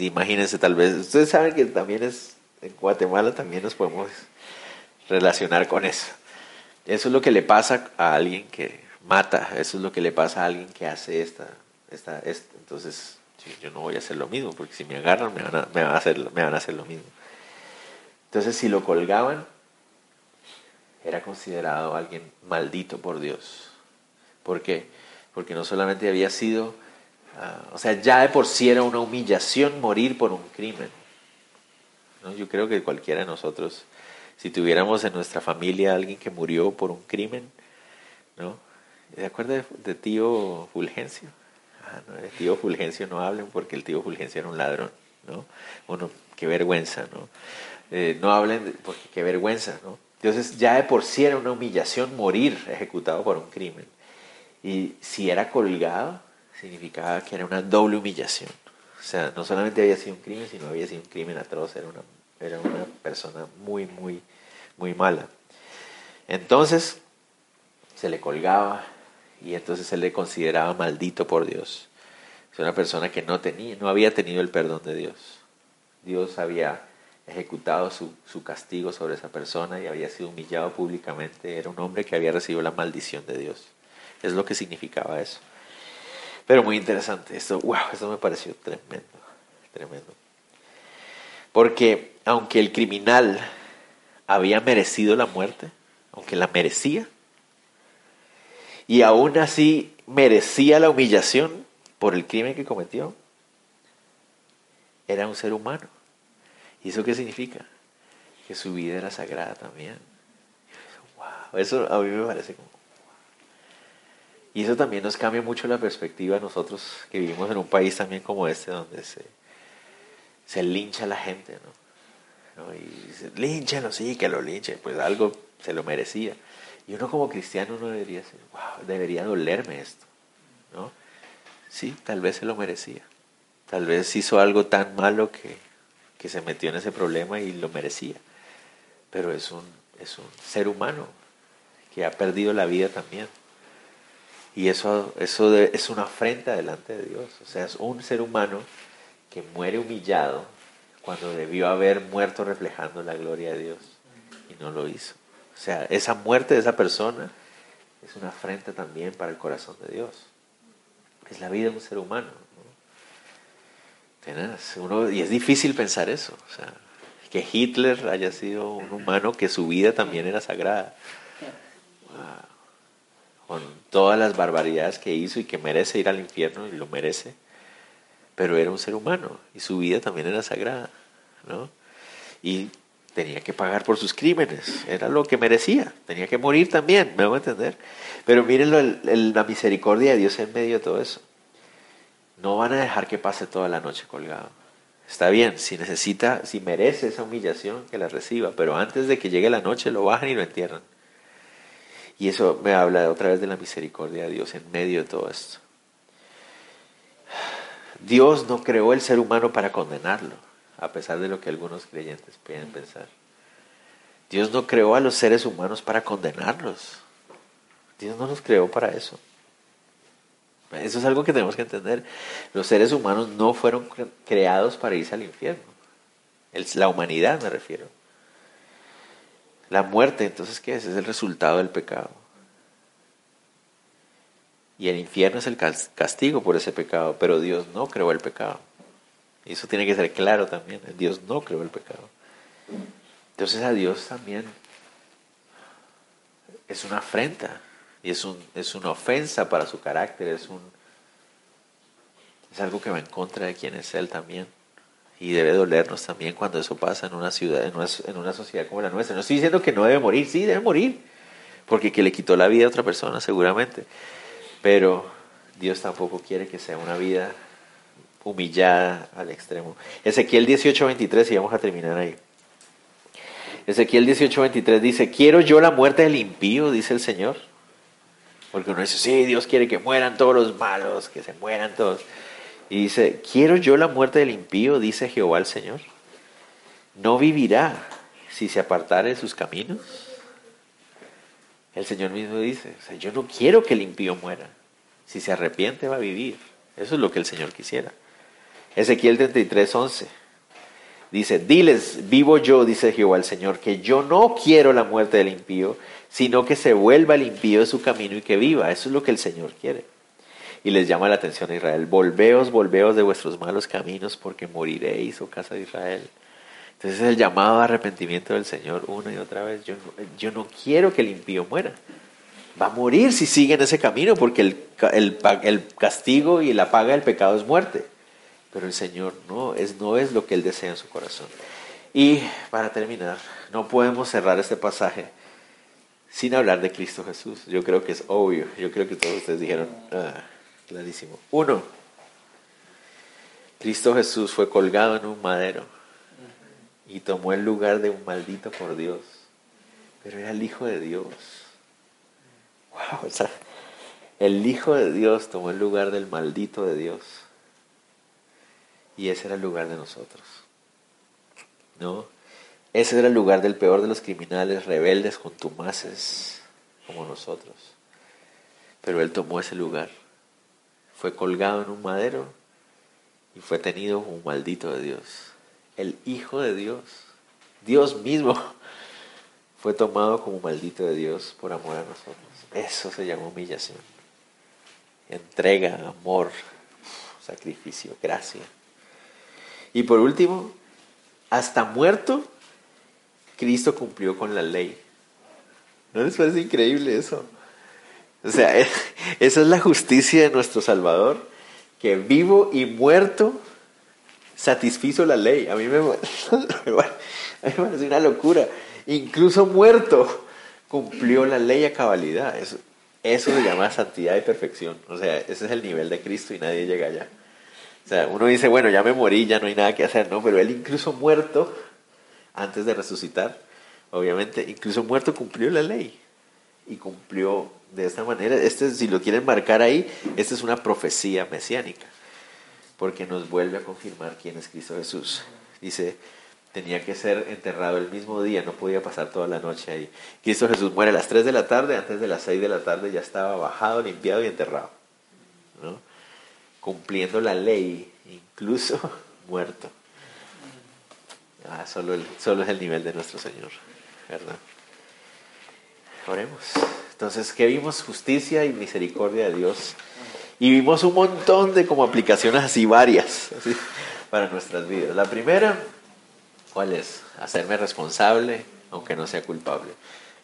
Imagínense, tal vez. Ustedes saben que también es. En Guatemala también nos podemos relacionar con eso. Eso es lo que le pasa a alguien que mata. Eso es lo que le pasa a alguien que hace esta, entonces, yo no voy a hacer lo mismo, porque si me agarran me van a, a, hacer, me van a hacer lo mismo. Entonces, si lo colgaban, era considerado alguien maldito por Dios. ¿Por qué? Porque no solamente había sido, ah, o sea, ya de por sí era una humillación morir por un crimen. ¿no? Yo creo que cualquiera de nosotros, si tuviéramos en nuestra familia alguien que murió por un crimen, ¿no? ¿De acuerdo de tío Fulgencio? El tío Fulgencio no hablen porque el tío Fulgencio era un ladrón, ¿no? Bueno, qué vergüenza, ¿no? Eh, no hablen porque qué vergüenza, ¿no? Entonces ya de por sí era una humillación morir ejecutado por un crimen. Y si era colgado, significaba que era una doble humillación. O sea, no solamente había sido un crimen, sino había sido un crimen atroz, era una, era una persona muy, muy, muy mala. Entonces, se le colgaba, y entonces él le consideraba maldito por Dios. Es una persona que no, tenía, no había tenido el perdón de Dios. Dios había ejecutado su, su, castigo sobre esa persona y había sido humillado públicamente. Era un hombre que había recibido la maldición de Dios. Es lo que significaba eso. Pero muy interesante. Esto, wow, esto me pareció tremendo, tremendo. Porque aunque el criminal había merecido la muerte, aunque la merecía, y aún así merecía la humillación por el crimen que cometió, era un ser humano. ¿Y eso qué significa? Que su vida era sagrada también. Wow, eso a mí me parece como... Y eso también nos cambia mucho la perspectiva nosotros que vivimos en un país también como este, donde se, se lincha la gente, ¿no? ¿no? Y dice, línchenlo, sí, que lo linchen, pues algo se lo merecía. Y uno como cristiano no debería decir, wow, debería dolerme esto, ¿no? Sí, tal vez se lo merecía. Tal vez hizo algo tan malo que, que se metió en ese problema y lo merecía. Pero es un, es un ser humano que ha perdido la vida también. Y eso, eso es una afrenta delante de Dios. O sea, es un ser humano que muere humillado cuando debió haber muerto reflejando la gloria de Dios y no lo hizo. O sea, esa muerte de esa persona es una afrenta también para el corazón de Dios. Es la vida de un ser humano. Uno, y es difícil pensar eso. O sea, que Hitler haya sido un humano que su vida también era sagrada. Con todas las barbaridades que hizo y que merece ir al infierno y lo merece. Pero era un ser humano y su vida también era sagrada. ¿no? Y tenía que pagar por sus crímenes, era lo que merecía, tenía que morir también, me voy a entender. Pero miren la misericordia de Dios en medio de todo eso. No van a dejar que pase toda la noche colgado. Está bien, si necesita, si merece esa humillación, que la reciba, pero antes de que llegue la noche lo bajan y lo entierran. Y eso me habla otra vez de la misericordia de Dios en medio de todo esto. Dios no creó el ser humano para condenarlo a pesar de lo que algunos creyentes pueden pensar. Dios no creó a los seres humanos para condenarlos. Dios no los creó para eso. Eso es algo que tenemos que entender. Los seres humanos no fueron creados para irse al infierno. la humanidad me refiero. La muerte, entonces, ¿qué es? Es el resultado del pecado. Y el infierno es el castigo por ese pecado, pero Dios no creó el pecado. Y eso tiene que ser claro también. Dios no creó el pecado. Entonces a Dios también es una afrenta y es, un, una ofensa para su carácter, es, algo que va en contra de quién es Él también. Y debe dolernos también cuando eso pasa en una ciudad, en una sociedad como la nuestra. No estoy diciendo que no debe morir, sí, debe morir, porque que le quitó la vida a otra persona seguramente. Pero Dios tampoco quiere que sea una vida humillada al extremo. Ezequiel 18:23 y vamos a terminar ahí. Ezequiel 18:23 dice, quiero yo la muerte del impío, dice el Señor. Porque uno dice, sí, Dios quiere que mueran todos los malos, que se mueran todos. Y dice, quiero yo la muerte del impío, dice Jehová el Señor. No vivirá si se apartare de sus caminos. El Señor mismo dice, yo no quiero que el impío muera. Si se arrepiente va a vivir. Eso es lo que el Señor quisiera. Ezequiel 33, 11. Dice, diles, vivo yo, dice Jehová el Señor, que yo no quiero la muerte del impío, sino que se vuelva el impío de su camino y que viva. Eso es lo que el Señor quiere. Y les llama la atención a Israel, volveos, volveos de vuestros malos caminos, porque moriréis, oh casa de Israel. Entonces es el llamado a arrepentimiento del Señor una y otra vez. Yo, yo no quiero que el impío muera. Va a morir si sigue en ese camino, porque el, el, el castigo y la paga del pecado es muerte pero el Señor no es, no es lo que Él desea en su corazón. Y para terminar, no podemos cerrar este pasaje sin hablar de Cristo Jesús. Yo creo que es obvio, yo creo que todos ustedes dijeron, ah, clarísimo. Uno, Cristo Jesús fue colgado en un madero y tomó el lugar de un maldito por Dios, pero era el Hijo de Dios. Wow, el Hijo de Dios tomó el lugar del maldito de Dios. Y ese era el lugar de nosotros. ¿No? Ese era el lugar del peor de los criminales, rebeldes, contumaces, como nosotros. Pero Él tomó ese lugar. Fue colgado en un madero y fue tenido un maldito de Dios. El Hijo de Dios, Dios mismo, <laughs> fue tomado como maldito de Dios por amor a nosotros. Eso se llama humillación. entrega, amor, sacrificio, gracia. Y por último, hasta muerto, Cristo cumplió con la ley. ¿No les parece increíble eso? O sea, <laughs> esa es la justicia de nuestro Salvador, que vivo y muerto satisfizo la ley. A mí me, <laughs> me parece una locura. Incluso muerto cumplió la ley a cabalidad. Eso, eso se llama santidad y perfección. O sea, ese es el nivel de Cristo y nadie llega allá. O sea, uno dice, bueno, ya me morí, ya no hay nada que hacer, ¿no? Pero él incluso muerto, antes de resucitar, obviamente, incluso muerto cumplió la ley. Y cumplió de esta manera. Este, si lo quieren marcar ahí, esta es una profecía mesiánica. Porque nos vuelve a confirmar quién es Cristo Jesús. Dice, tenía que ser enterrado el mismo día, no podía pasar toda la noche ahí. Cristo Jesús muere a las 3 de la tarde, antes de las 6 de la tarde ya estaba bajado, limpiado y enterrado. ¿no? Cumpliendo la ley, incluso <laughs> muerto. Ah, solo, el, solo es el nivel de nuestro Señor, ¿verdad? Oremos. Entonces, ¿qué vimos? Justicia y misericordia de Dios. Y vimos un montón de como aplicaciones así varias para nuestras vidas. La primera, ¿Cuál es? Hacerme responsable, aunque no sea culpable.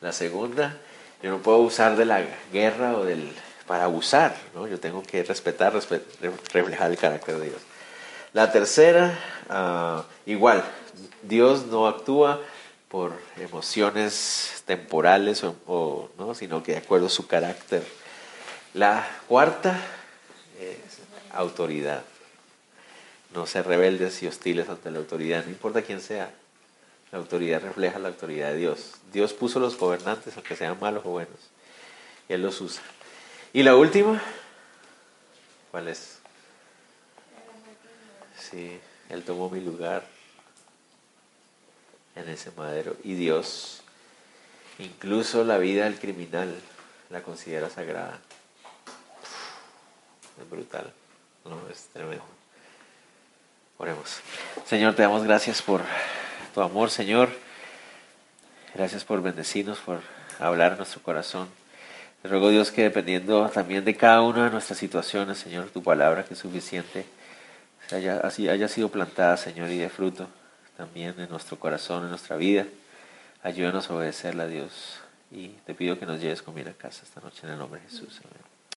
La segunda, yo no puedo usar de la guerra o del para abusar, ¿no? Yo tengo que respetar, reflejar el carácter de Dios. La tercera, uh, igual, Dios no actúa por emociones temporales ¿no? sino que de acuerdo a su carácter. La cuarta es autoridad no ser rebeldes y hostiles ante la autoridad, no importa quién sea. La autoridad refleja la autoridad de Dios. Dios puso los gobernantes, aunque sean malos o buenos, Él los usa. Y la última, ¿cuál es? Sí, Él tomó mi lugar en ese madero. Y Dios, incluso la vida del criminal, la considera sagrada. Es brutal, no, es tremendo. Oremos. Señor, te damos gracias por tu amor, Señor. Gracias por bendecirnos, por hablar en nuestro corazón. Te ruego, Dios, que dependiendo también de cada una de nuestras situaciones, Señor, tu palabra que es suficiente, haya, haya sido plantada, Señor, y de fruto también en nuestro corazón, en nuestra vida. Ayúdanos a obedecerla, Dios. Y te pido que nos lleves conmigo a casa esta noche en el nombre de Jesús. Amén.